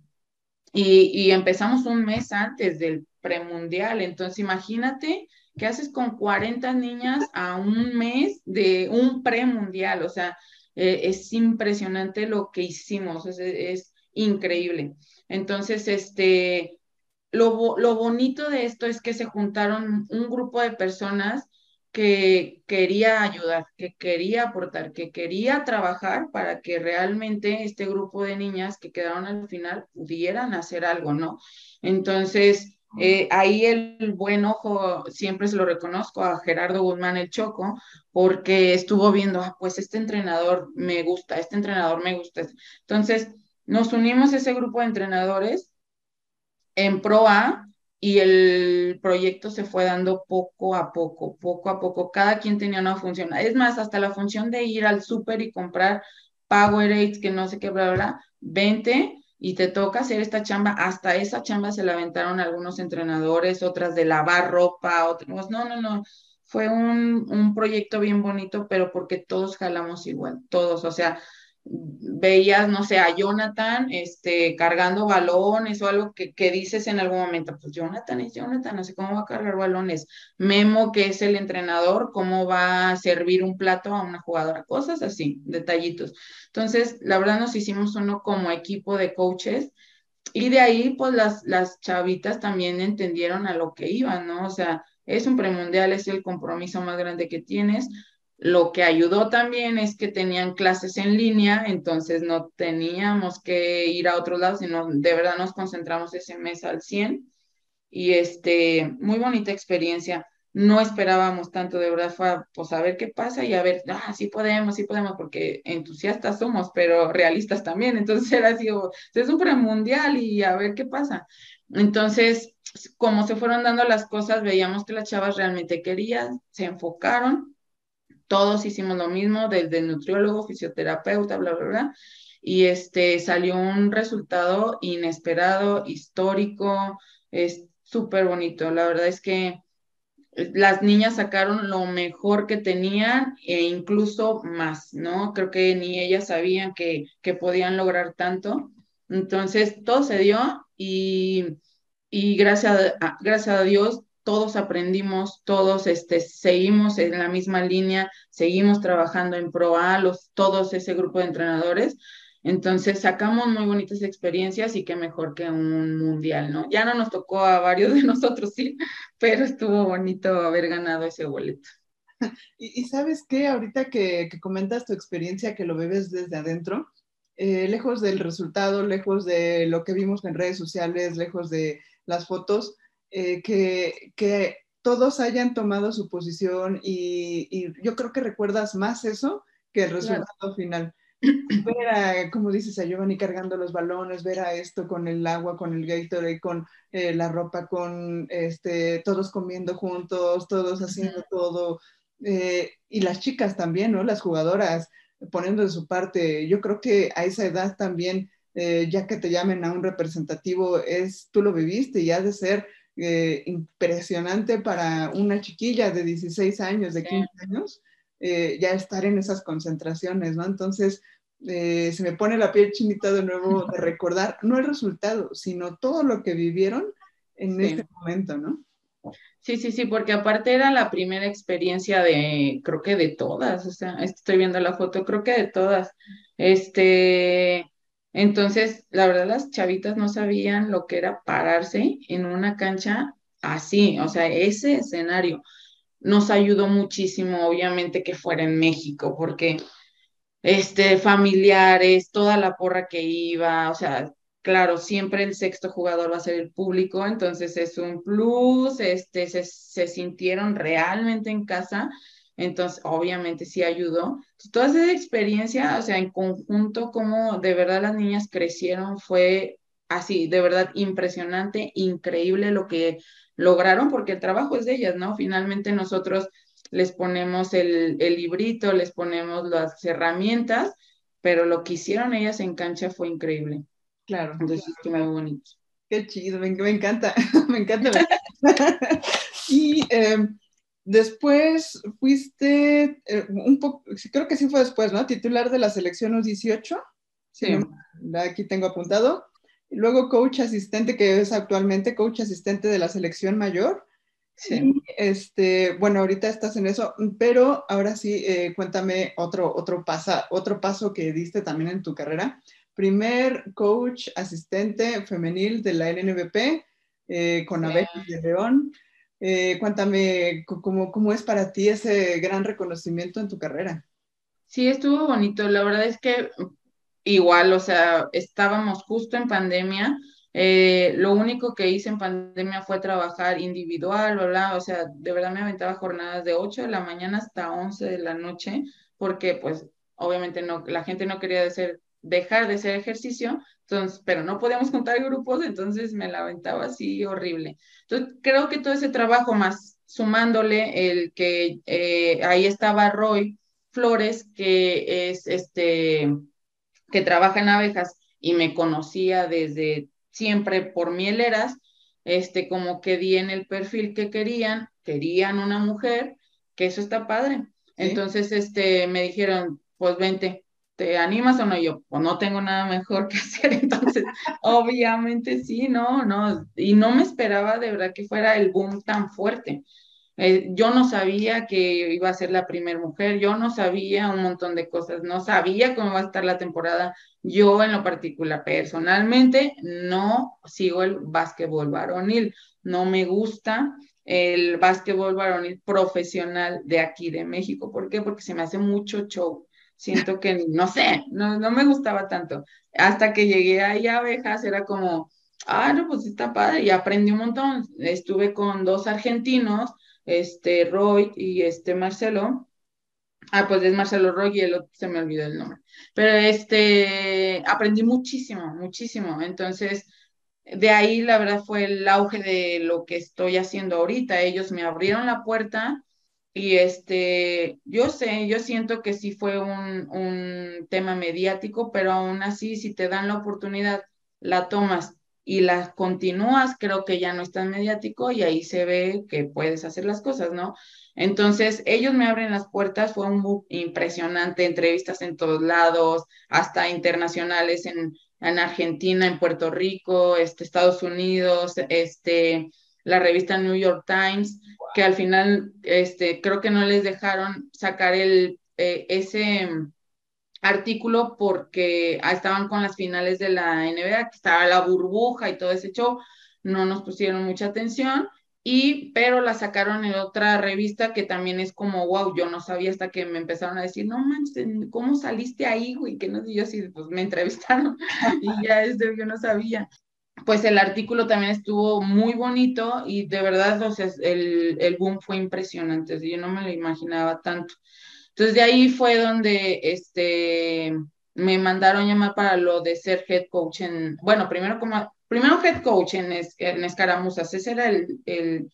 y, empezamos un mes antes del premundial. Entonces, imagínate qué haces con 40 niñas a un mes de un premundial. O sea, eh, es impresionante lo que hicimos, es, increíble. Entonces, este, lo, lo, bonito de esto es que se juntaron un grupo de personas que quería ayudar, que quería aportar, que quería trabajar para que realmente este grupo de niñas que quedaron al final pudieran hacer algo, ¿no? Entonces, eh, ahí el buen ojo, siempre se lo reconozco a Gerardo Guzmán el Choco, porque estuvo viendo, ah, pues este entrenador me gusta, este entrenador me gusta. Entonces, nos unimos ese grupo de entrenadores en pro A y el proyecto se fue dando poco a poco, poco a poco. Cada quien tenía una función. Es más, hasta la función de ir al súper y comprar Powerade, que no sé qué, bla, bla, bla, vente y te toca hacer esta chamba. Hasta esa chamba se la aventaron algunos entrenadores, otras de lavar ropa, otros, no, no, no. Fue un, un proyecto bien bonito, pero porque todos jalamos igual, todos, o sea, veías, no sé, a Jonathan este, cargando balones o algo que, que, dices en algún momento, pues Jonathan es Jonathan, no sé cómo va a cargar balones. Memo, que es el entrenador, cómo va a servir un plato a una jugadora, cosas así, detallitos. Entonces, la verdad nos hicimos uno como equipo de coaches y de ahí, pues las, las chavitas también entendieron a lo que iban, ¿no? O sea, es un premundial, es el compromiso más grande que tienes lo que ayudó también es que tenían clases en línea, entonces no teníamos que ir a otros lados, sino de verdad nos concentramos ese mes al 100. Y este, muy bonita experiencia. No esperábamos tanto, de verdad fue pues a ver qué pasa y a ver, ah, sí podemos, sí podemos, porque entusiastas somos, pero realistas también. Entonces era así, es un premundial y a ver qué pasa. Entonces, como se fueron dando las cosas, veíamos que las chavas realmente querían, se enfocaron todos hicimos lo mismo, desde nutriólogo, fisioterapeuta, bla, bla. Y este salió un resultado inesperado, histórico, es súper bonito. La verdad es que las niñas sacaron lo mejor que tenían e incluso más, ¿no? Creo que ni ellas sabían que, que podían lograr tanto. Entonces, todo se dio y, y gracias, a, gracias a Dios todos aprendimos, todos este, seguimos en la misma línea, seguimos trabajando en ProA, los, todos ese grupo de entrenadores. Entonces sacamos muy bonitas experiencias y qué mejor que un mundial, ¿no? Ya no nos tocó a varios de nosotros, sí, pero estuvo bonito haber ganado ese boleto. Y, sabes qué, ahorita que, comentas tu experiencia, que lo bebes desde adentro, eh, lejos del resultado, lejos de lo que vimos en redes sociales, lejos de las fotos, eh, que, todos hayan tomado su posición y, yo creo que recuerdas más eso que el resultado final. Ver a, como dices, a Giovanni cargando los balones, ver a esto con el agua, con el Gatorade, con eh, la ropa, con este, todos comiendo juntos, todos haciendo todo. Eh, y las chicas también, ¿no? Las jugadoras poniendo de su parte. Yo creo que a esa edad también, ya que te llamen a un representativo, es, tú lo viviste y ha de ser eh, impresionante para una chiquilla de 16 años, de 15 años, eh, ya estar en esas concentraciones, ¿no? Entonces, eh, se me pone la piel chinita de nuevo de recordar, no el resultado, sino todo lo que vivieron en este momento, ¿no? Sí, sí, sí, porque aparte era la primera experiencia de, creo que de todas, o sea, estoy viendo la foto, creo que de todas. Este, entonces, la verdad, las chavitas no sabían lo que era pararse en una cancha así, o sea, ese escenario nos ayudó muchísimo, obviamente, que fuera en México, porque este, familiares, toda la porra que iba, o sea, claro, siempre el sexto jugador va a ser el público, entonces es un plus, este, se, se sintieron realmente en casa entonces, obviamente sí ayudó. toda esa experiencia, o sea, en conjunto, como de verdad las niñas crecieron, fue así, de verdad impresionante, increíble lo que lograron, porque el trabajo es de ellas, ¿no? Finalmente nosotros les ponemos el, el librito, les ponemos las herramientas, pero lo que hicieron ellas en cancha fue increíble. Claro. Entonces, claro. muy bonito. Qué chido, me, me encanta, me encanta. y eh, Después fuiste eh, un poco, creo que sí fue después, ¿no? Titular de la selección U18. Sí. aquí tengo apuntado. Y luego coach asistente, que es actualmente coach asistente de la selección mayor. Sí. este, bueno, ahorita estás en eso, pero ahora sí, eh, cuéntame otro, otro, pasa, otro paso que diste también en tu carrera. Primer coach asistente femenil de la LNBP eh, con Abejas de León. Eh, cuéntame cómo, cómo es para ti ese gran reconocimiento en tu carrera. Sí, estuvo bonito. La verdad es que igual, o sea, estábamos justo en pandemia. Eh, lo único que hice en pandemia fue trabajar individual, ¿verdad? O sea, de verdad me aventaba jornadas de 8 de la mañana hasta 11 de la noche, porque pues obviamente no, la gente no quería hacer, dejar de hacer ejercicio, entonces, pero no podíamos contar grupos, entonces me la aventaba así horrible. Entonces, creo que todo ese trabajo más sumándole el que eh, ahí estaba Roy Flores, que es este que trabaja en abejas y me conocía desde siempre por mieleras, este, como que di en el perfil que querían, querían una mujer, que eso está padre. Entonces, este, me dijeron, pues vente, ¿te animas o no? yo, pues no tengo nada mejor que hacer, entonces, obviamente sí, no, no, y no me esperaba de verdad que fuera el boom tan fuerte. Eh, yo no sabía que iba a ser la primera mujer, yo no sabía un montón de cosas, no sabía cómo va a estar la temporada. Yo en lo particular, personalmente, no sigo el básquetbol varonil, no me gusta el básquetbol varonil profesional de aquí de México. ¿Por qué? Porque se me hace mucho show. Siento que, no sé, no, no me gustaba tanto. Hasta que llegué ahí a abejas, era como, ah, no, pues está padre, y aprendí un montón. Estuve con dos argentinos este Roy y este Marcelo. Ah, pues es Marcelo Roy y el otro se me olvidó el nombre. Pero este, aprendí muchísimo, muchísimo. Entonces, de ahí la verdad fue el auge de lo que estoy haciendo ahorita. Ellos me abrieron la puerta y este, yo sé, yo siento que sí fue un, un tema mediático, pero aún así, si te dan la oportunidad, la tomas y las continúas, creo que ya no es tan mediático y ahí se ve que puedes hacer las cosas, ¿no? Entonces, ellos me abren las puertas, fue un book impresionante, entrevistas en todos lados, hasta internacionales en, en Argentina, en Puerto Rico, este, Estados Unidos, este, la revista New York Times, que al final, este, creo que no les dejaron sacar el, eh, ese artículo porque estaban con las finales de la NBA, que estaba la burbuja y todo ese show, no nos pusieron mucha atención, y pero la sacaron en otra revista que también es como, wow, yo no sabía hasta que me empezaron a decir, no manches, ¿cómo saliste ahí, güey? Que no sé, yo sí, pues me entrevistaron y ya es de yo no sabía. Pues el artículo también estuvo muy bonito y de verdad, o sea, el, el boom fue impresionante, yo no me lo imaginaba tanto. Entonces de ahí fue donde este, me mandaron llamar para lo de ser head coach en, bueno, primero como, primero head coach en, en Escaramuzas, ese era el, el,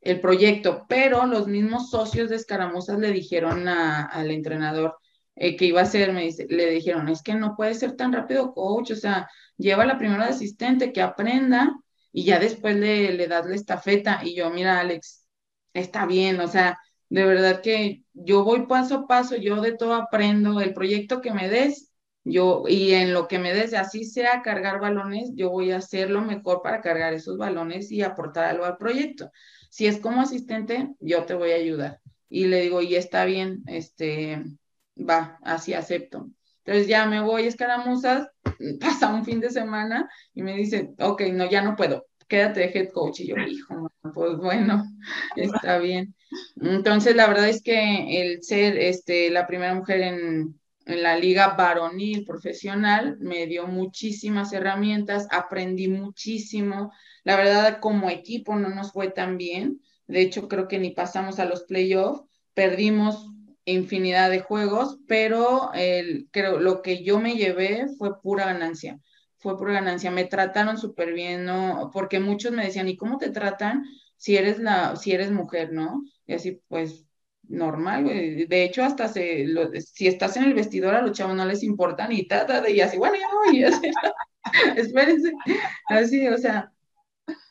el, proyecto, pero los mismos socios de Escaramuzas le dijeron al entrenador eh, que iba a ser, me dice, le dijeron, es que no puede ser tan rápido coach, o sea, lleva la primera asistente que aprenda y ya después le, le das la estafeta. Y yo, mira, Alex, está bien, o sea, de verdad que yo voy paso a paso, yo de todo aprendo, el proyecto que me des, yo, y en lo que me des, así sea cargar balones, yo voy a hacer lo mejor para cargar esos balones y aportar algo al proyecto. Si es como asistente, yo te voy a ayudar. Y le digo, y está bien, este, va, así acepto. Entonces ya me voy a escaramuzas, pasa un fin de semana y me dice, ok, no, ya no puedo, quédate de head coach. Y yo, hijo, pues bueno, está bien. Entonces, la verdad es que el ser este, la primera mujer en, en la liga varonil profesional me dio muchísimas herramientas, aprendí muchísimo. La verdad, como equipo no nos fue tan bien. De hecho, creo que ni pasamos a los playoffs. Perdimos infinidad de juegos, pero el, creo lo que yo me llevé fue pura ganancia fue por ganancia. Me trataron súper bien, ¿no? Porque muchos me decían, ¿y cómo te tratan si eres, la, si eres mujer, ¿no? Y así, pues, normal. De hecho, hasta se, si estás en el vestidor a los chavos no les importa ni trata y así, bueno, ya voy, así, espérense. Así, o sea,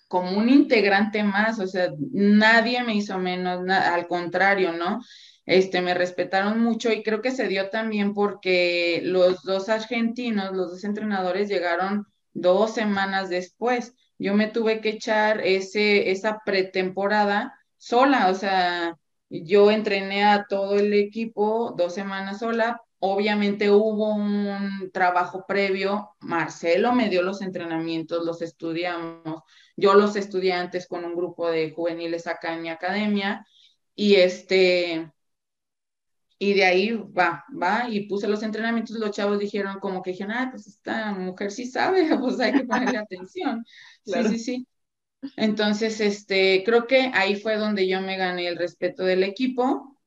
como un integrante más, o sea, nadie me hizo menos, al contrario, ¿no? Este, me respetaron mucho y creo que se dio también porque los dos argentinos, los dos entrenadores llegaron dos semanas después. Yo me tuve que echar ese, esa pretemporada sola, o sea, yo entrené a todo el equipo dos semanas sola. Obviamente hubo un trabajo previo. Marcelo me dio los entrenamientos, los estudiamos. Yo los estudiantes con un grupo de juveniles acá en mi academia. Y este, y de ahí va, va, y puse los entrenamientos, los chavos dijeron como que dijeron, ah, pues esta mujer sí sabe, pues hay que ponerle atención. Sí, sí, sí. Entonces, este, creo que ahí fue donde yo me gané el respeto del equipo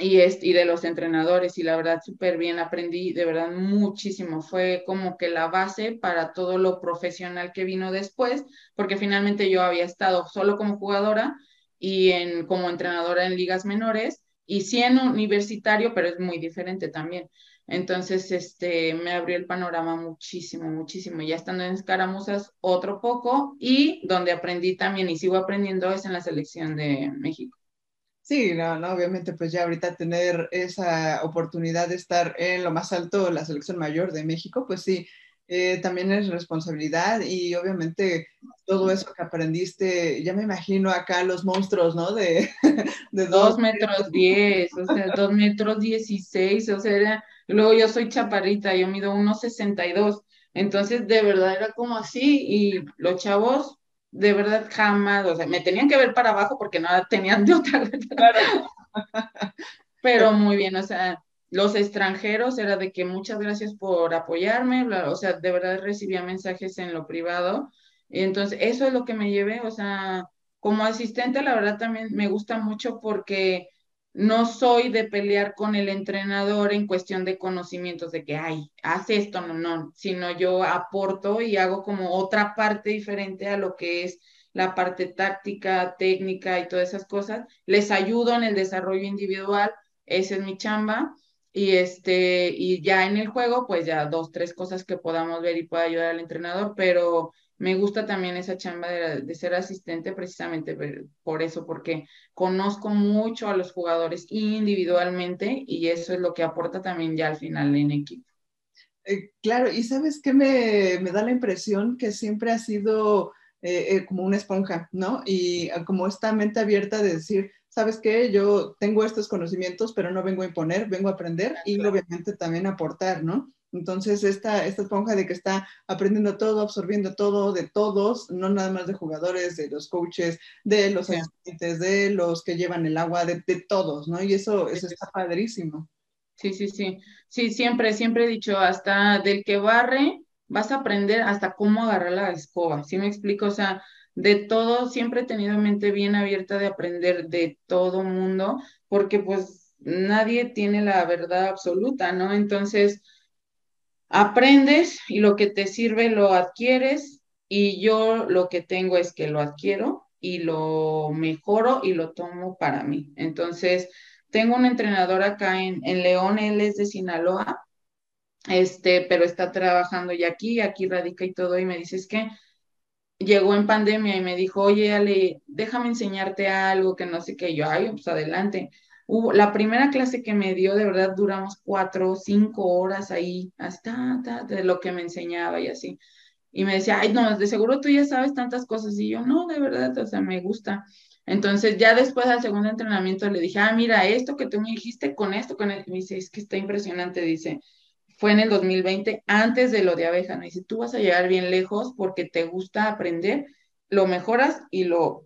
y, y de los entrenadores, y la verdad, súper bien, aprendí de verdad muchísimo. Fue como que la base para todo lo profesional que vino después, porque finalmente yo había estado solo como jugadora y en, como entrenadora en ligas menores y sí en universitario, pero es muy diferente también. Entonces, este, me abrió el panorama muchísimo, muchísimo. Ya estando en escaramuzas, otro poco, y donde aprendí también y sigo aprendiendo es en la selección de México. Sí, no, no, obviamente, pues ya ahorita tener esa oportunidad de estar en lo más alto, la selección mayor de México, pues sí, eh, también es responsabilidad y obviamente todo eso que aprendiste, ya me imagino acá los monstruos, ¿no? De, de dos, metros diez, o sea, dos metros dieciséis, o sea, luego yo soy chaparrita, yo mido unos sesenta y dos, entonces de verdad era como así y los chavos de verdad jamás, o sea, me tenían que ver para abajo porque no tenían de otra. Claro. Pero muy bien, o sea, los extranjeros era de que muchas gracias por apoyarme, o sea, de verdad recibía mensajes en lo privado. Entonces, eso es lo que me llevé, o sea, como asistente, la verdad también me gusta mucho porque no soy de pelear con el entrenador en cuestión de conocimientos, de que, ay, haz esto, no, no, sino yo aporto y hago como otra parte diferente a lo que es la parte táctica, técnica y todas esas cosas. Les ayudo en el desarrollo individual, esa es mi chamba. Y, este, y ya en el juego, pues ya dos, tres cosas que podamos ver y pueda ayudar al entrenador, pero me gusta también esa chamba de, ser asistente precisamente por eso, porque conozco mucho a los jugadores individualmente y eso es lo que aporta también ya al final en equipo. Eh, claro, y sabes qué me, da la impresión que siempre ha sido eh, eh, como una esponja, ¿no? Y como esta mente abierta de decir, ¿sabes qué? Yo tengo estos conocimientos, pero no vengo a imponer, vengo a aprender y obviamente también aportar, ¿no? Entonces, esta, esta esponja de que está aprendiendo todo, absorbiendo todo de todos, no nada más de jugadores, de los coaches, de los asistentes, de los que llevan el agua, de, todos, ¿no? Y eso, eso está padrísimo. Sí, sí, sí. Sí, siempre, siempre he dicho, hasta del que barre, vas a aprender hasta cómo agarrar la escoba. ¿Sí me explico? O sea, de todo, siempre he tenido mente bien abierta de aprender de todo mundo, porque pues nadie tiene la verdad absoluta, ¿no? Entonces, aprendes y lo que te sirve lo adquieres y yo lo que tengo es que lo adquiero y lo mejoro y lo tomo para mí. Entonces, tengo un entrenador acá en, León, él es de Sinaloa, este, pero está trabajando ya aquí, aquí radica y todo, y me dice, es que llegó en pandemia y me dijo, oye, Ale, déjame enseñarte algo que no sé qué, yo, ay, pues adelante la primera clase que me dio, de verdad, duramos cuatro, cinco horas ahí, hasta de lo que me enseñaba y así. Y me decía, ay, no, de seguro tú ya sabes tantas cosas. Y yo, no, de verdad, o sea, me gusta. Entonces, ya después del segundo entrenamiento le dije, ah, mira, esto que tú me dijiste con esto, con esto. Me dice, es que está impresionante, dice, fue en el 2020, antes de lo de abeja, me dice, tú vas a llegar bien lejos porque te gusta aprender, lo mejoras y lo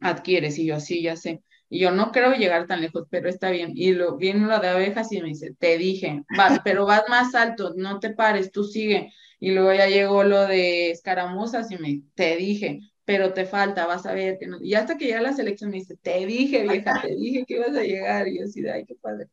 adquieres. Y yo, así, ya sé. Y yo no creo llegar tan lejos, pero está bien. Y lo, viene lo de abejas y me dice, te dije, vas, pero vas más alto, no te pares, tú sigue. Y luego ya llegó lo de escaramuzas y me, te dije, pero te falta, vas a ver que no. Y hasta que llega la selección me dice, te dije, vieja, te dije que ibas a llegar. Y yo así, ay, qué padre.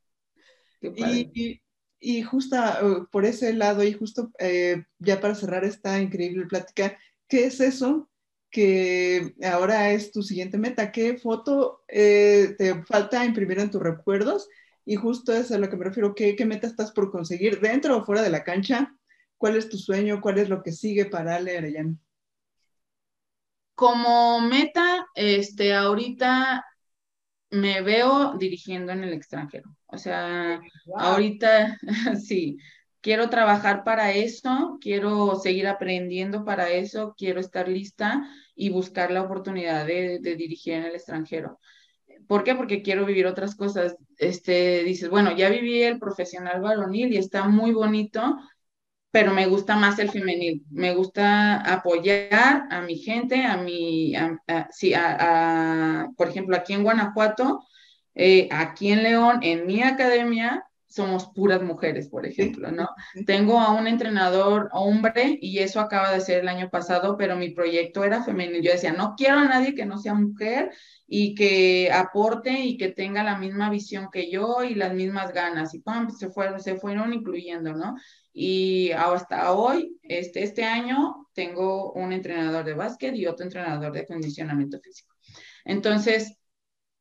Y, y, justo uh, por ese lado, y justo eh, ya para cerrar esta increíble plática, ¿qué es eso que ahora es tu siguiente meta. ¿Qué foto eh, te falta imprimir en tus recuerdos? Y justo es a lo que me refiero. ¿Qué, ¿Qué, meta estás por conseguir dentro o fuera de la cancha? ¿Cuál es tu sueño? ¿Cuál es lo que sigue para Ale Arellano? Como meta, este, ahorita me veo dirigiendo en el extranjero. O sea, ahorita sí, quiero trabajar para eso, quiero seguir aprendiendo para eso, quiero estar lista y buscar la oportunidad de, dirigir en el extranjero. ¿Por qué? Porque quiero vivir otras cosas. Este, dices, bueno, ya viví el profesional varonil y está muy bonito, pero me gusta más el femenil. Me gusta apoyar a mi gente, a mi, sí, a, por ejemplo, aquí en Guanajuato, eh, aquí en León, en mi academia, somos puras mujeres, por ejemplo, ¿no? Tengo a un entrenador hombre y eso acaba de ser el año pasado, pero mi proyecto era femenino. Yo decía, no quiero a nadie que no sea mujer y que aporte y que tenga la misma visión que yo y las mismas ganas. Y pam, se fueron, se fueron incluyendo, ¿no? Y hasta hoy, este, este año, tengo un entrenador de básquet y otro entrenador de acondicionamiento físico. Entonces,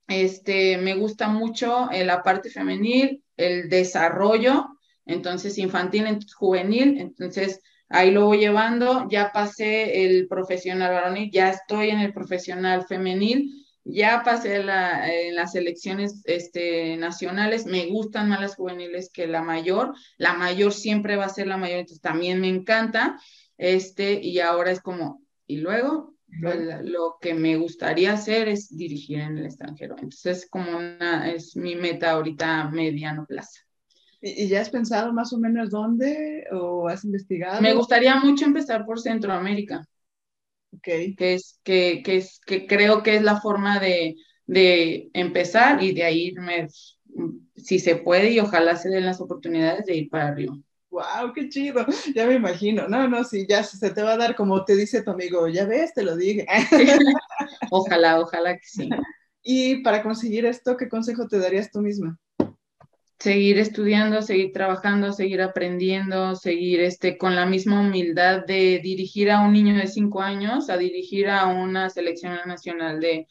este, me gusta mucho la parte femenil, el desarrollo entonces infantil, entonces juvenil, entonces ahí lo voy llevando, ya pasé el profesional varonil, ya estoy en el profesional femenil, ya pasé en las elecciones este, nacionales, me gustan más las juveniles que la mayor, la mayor siempre va a ser la mayor, entonces también me encanta, este, y ahora es como, y luego lo que me gustaría hacer es dirigir en el extranjero, entonces como una, es mi meta ahorita a mediano plazo. ¿Y ya has pensado más o menos dónde o has investigado? Me gustaría mucho empezar por Centroamérica. Okay. Que es, que, que es, que creo que es la forma de, de empezar y de ahí irme, si se puede, y ojalá se den las oportunidades de ir para arriba. ¡Wow! ¡Qué chido! Ya me imagino. No, no, sí, ya se te va a dar como te dice tu amigo, ya ves, te lo dije. ojalá, ojalá que sí. Y para conseguir esto, ¿qué consejo te darías tú misma? seguir estudiando, seguir trabajando, seguir aprendiendo, seguir este, con la misma humildad de dirigir a un niño de cinco años, a dirigir a una selección nacional de,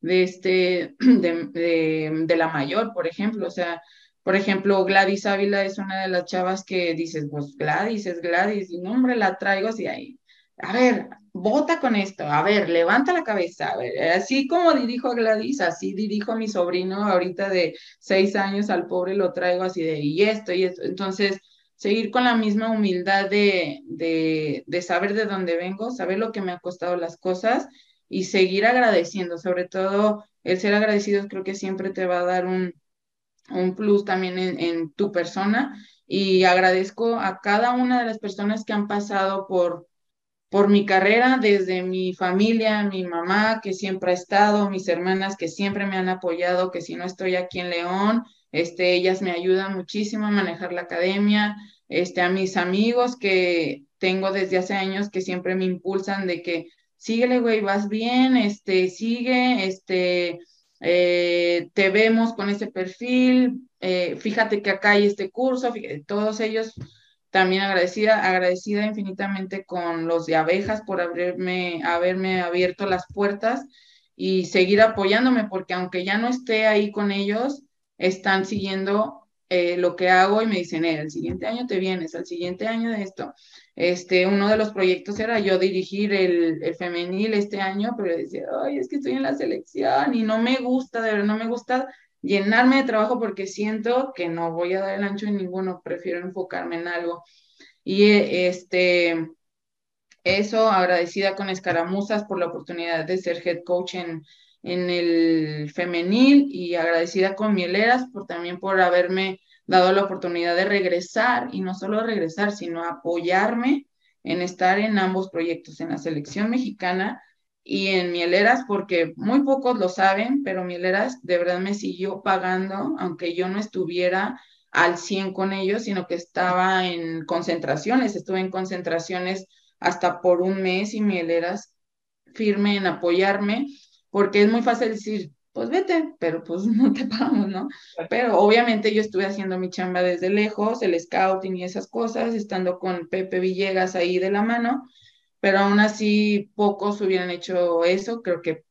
de, este, de, de, la mayor, por ejemplo. O sea, por ejemplo, Gladys Ávila es una de las chavas que dices, pues Gladys es Gladys, y nombre la traigo así ahí. A ver, vota con esto, a ver, levanta la cabeza, a ver, así como dirijo a Gladys, así dirijo a mi sobrino ahorita de seis años, al pobre lo traigo así de, y esto, y esto, entonces, seguir con la misma humildad de, de, de saber de dónde vengo, saber lo que me ha costado las cosas y seguir agradeciendo, sobre todo el ser agradecido creo que siempre te va a dar un, un plus también en, tu persona. Y agradezco a cada una de las personas que han pasado por por mi carrera, desde mi familia, mi mamá que siempre ha estado, mis hermanas que siempre me han apoyado, que si no estoy aquí en León, este, ellas me ayudan muchísimo a manejar la academia, este, a mis amigos que tengo desde hace años que siempre me impulsan de que síguele, güey, vas bien, este, sigue, este, eh, te vemos con ese perfil, eh, fíjate que acá hay este curso, fíjate, todos ellos también agradecida, agradecida infinitamente con los de abejas por haberme, haberme abierto las puertas y seguir apoyándome, porque aunque ya no esté ahí con ellos, están siguiendo eh, lo que hago y me dicen, eh, el siguiente año te vienes, el siguiente año de esto. Este, uno de los proyectos era yo dirigir el, el femenil este año, pero decía, ay, es que estoy en la selección y no me gusta, de verdad, no me gusta llenarme de trabajo porque siento que no voy a dar el ancho en ninguno, prefiero enfocarme en algo. Y este, eso, agradecida con Escaramuzas por la oportunidad de ser head coach en, en el femenil y agradecida con Mieleras por también por haberme dado la oportunidad de regresar y no solo regresar, sino apoyarme en estar en ambos proyectos, en la selección mexicana y en Mieleras, porque muy pocos lo saben, pero Mieleras de verdad me siguió pagando, aunque yo no estuviera al 100 con ellos, sino que estaba en concentraciones, estuve en concentraciones hasta por un mes y Mieleras firme en apoyarme, porque es muy fácil decir, pues vete, pero pues no te pagamos, ¿no? Pero obviamente yo estuve haciendo mi chamba desde lejos, el scouting y esas cosas, estando con Pepe Villegas ahí de la mano, pero aún así pocos hubieran hecho eso. Creo que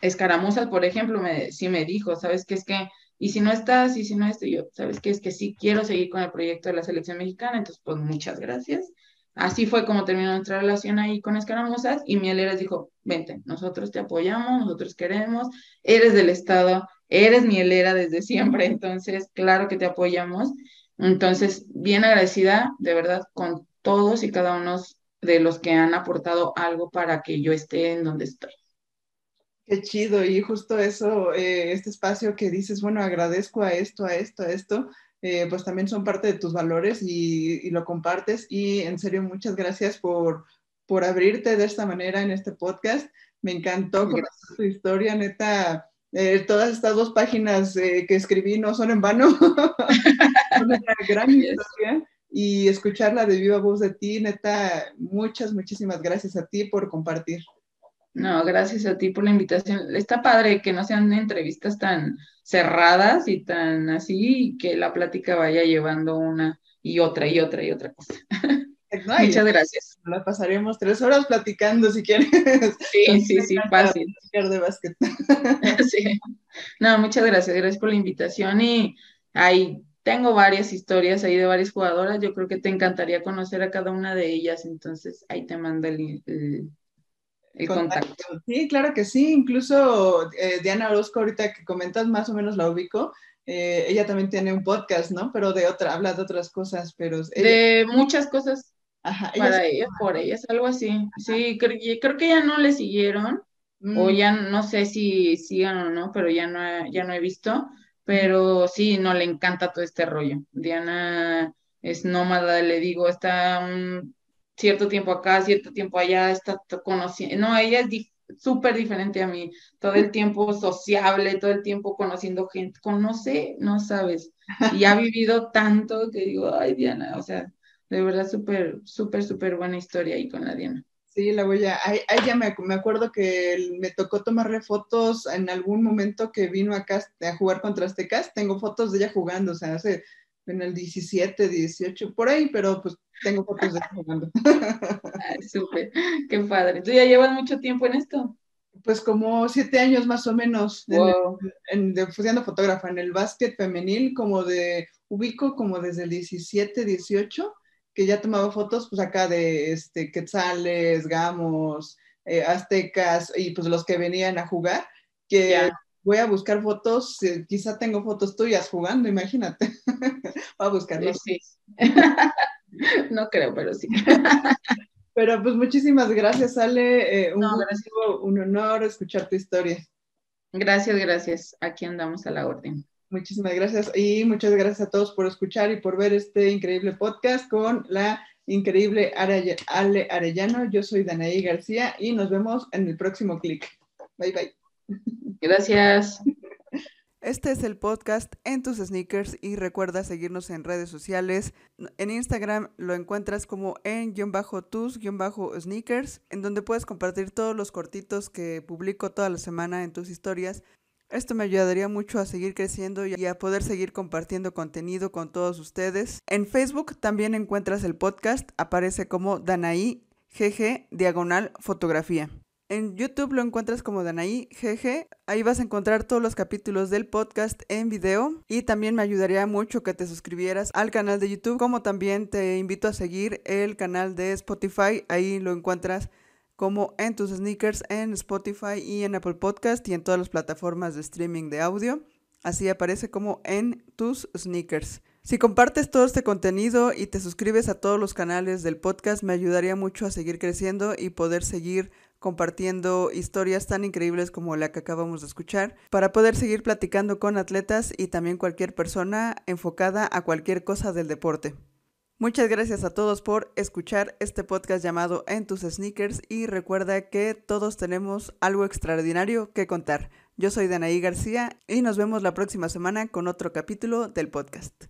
Escaramuzas, por ejemplo, me, sí me dijo, ¿sabes qué es que? Y si no estás, y si no estoy yo, ¿sabes qué es que sí quiero seguir con el proyecto de la selección mexicana? Entonces, pues muchas gracias. Así fue como terminó nuestra relación ahí con Escaramuzas y Mieleras dijo, vente, nosotros te apoyamos, nosotros queremos, eres del Estado, eres mielera desde siempre, entonces, claro que te apoyamos. Entonces, bien agradecida, de verdad, con todos y cada uno de los que han aportado algo para que yo esté en donde estoy. Qué chido, y justo eso, eh, este espacio que dices, bueno, agradezco a esto, a esto, a esto, eh, pues también son parte de tus valores y, lo compartes. Y en serio, muchas gracias por, por abrirte de esta manera en este podcast. Me encantó conocer tu historia, neta. Eh, todas estas dos páginas que escribí no son en vano. son una gran historia y escucharla de viva voz de ti, neta, muchas, muchísimas gracias a ti por compartir. No, gracias a ti por la invitación. Está padre que no sean entrevistas tan cerradas y tan así, que la plática vaya llevando una y otra y otra y otra cosa. Muchas gracias. La pasaremos tres horas platicando si quieres. Sí, sí, sí, fácil. De básquet. sí. No, muchas gracias. Gracias por la invitación y hay tengo varias historias ahí de varias jugadoras. Yo creo que te encantaría conocer a cada una de ellas. Entonces, ahí te mando el, el, contacto. Sí, claro que sí. Incluso eh, Diana Orozco, ahorita que comentas, más o menos la ubico. Eh, ella también tiene un podcast, ¿no? Pero de otra, habla de otras cosas, pero... De muchas cosas Ajá, para ella, por ellas, algo así. Sí, creo, creo, que ya no le siguieron, o mm. ya no sé si sigan o no, pero ya no, ya no he visto pero sí, no le encanta todo este rollo. Diana es nómada, le digo, está un cierto tiempo acá, cierto tiempo allá, está conociendo, no, ella es súper diferente a mí, todo el tiempo sociable, todo el tiempo conociendo gente, conoce, no sabes, y ha vivido tanto que digo, ay Diana, o sea, de verdad súper, súper, súper buena historia ahí con la Diana. Sí, la voy a. Ahí, ya me, me, acuerdo que me tocó tomarle fotos en algún momento que vino acá a jugar contra Aztecas. Tengo fotos de ella jugando, o sea, hace en el 17, 18, por ahí, pero pues tengo fotos de jugando. Súper, qué padre. ¿Tú ya llevas mucho tiempo en esto? Pues como siete años más o menos, wow. en, de, fotógrafa, en el básquet femenil, como de, ubico como desde el 17, 18 que ya tomaba fotos, pues acá de este, quetzales, gamos, eh, aztecas y pues los que venían a jugar, que voy a buscar fotos, eh, quizá tengo fotos tuyas jugando, imagínate. voy a buscarlos. Sí, no creo, pero sí. pero pues muchísimas gracias, Ale. Eh, un, un honor escuchar tu historia. Gracias, gracias. Aquí andamos a la orden. Muchísimas gracias y muchas gracias a todos por escuchar y por ver este increíble podcast con la increíble Ale Arellano. Yo soy Danaí García y nos vemos en el próximo clic. Bye bye. Gracias. Este es el podcast en tus sneakers y recuerda seguirnos en redes sociales. En Instagram lo encuentras como en guion bajo tus guion bajo sneakers, en donde puedes compartir todos los cortitos que publico toda la semana en tus historias esto me ayudaría mucho a seguir creciendo y a poder seguir compartiendo contenido con todos ustedes. En Facebook también encuentras el podcast, aparece como Danaí GG Diagonal Fotografía. En YouTube lo encuentras como Danaí GG. Ahí vas a encontrar todos los capítulos del podcast en video. Y también me ayudaría mucho que te suscribieras al canal de YouTube. Como también te invito a seguir el canal de Spotify. Ahí lo encuentras como en tus sneakers en Spotify y en Apple Podcast y en todas las plataformas de streaming de audio. Así aparece como en tus sneakers. Si compartes todo este contenido y te suscribes a todos los canales del podcast, me ayudaría mucho a seguir creciendo y poder seguir compartiendo historias tan increíbles como la que acabamos de escuchar, para poder seguir platicando con atletas y también cualquier persona enfocada a cualquier cosa del deporte. Muchas gracias a todos por escuchar este podcast llamado En tus sneakers y recuerda que todos tenemos algo extraordinario que contar. Yo soy Danaí García y nos vemos la próxima semana con otro capítulo del podcast.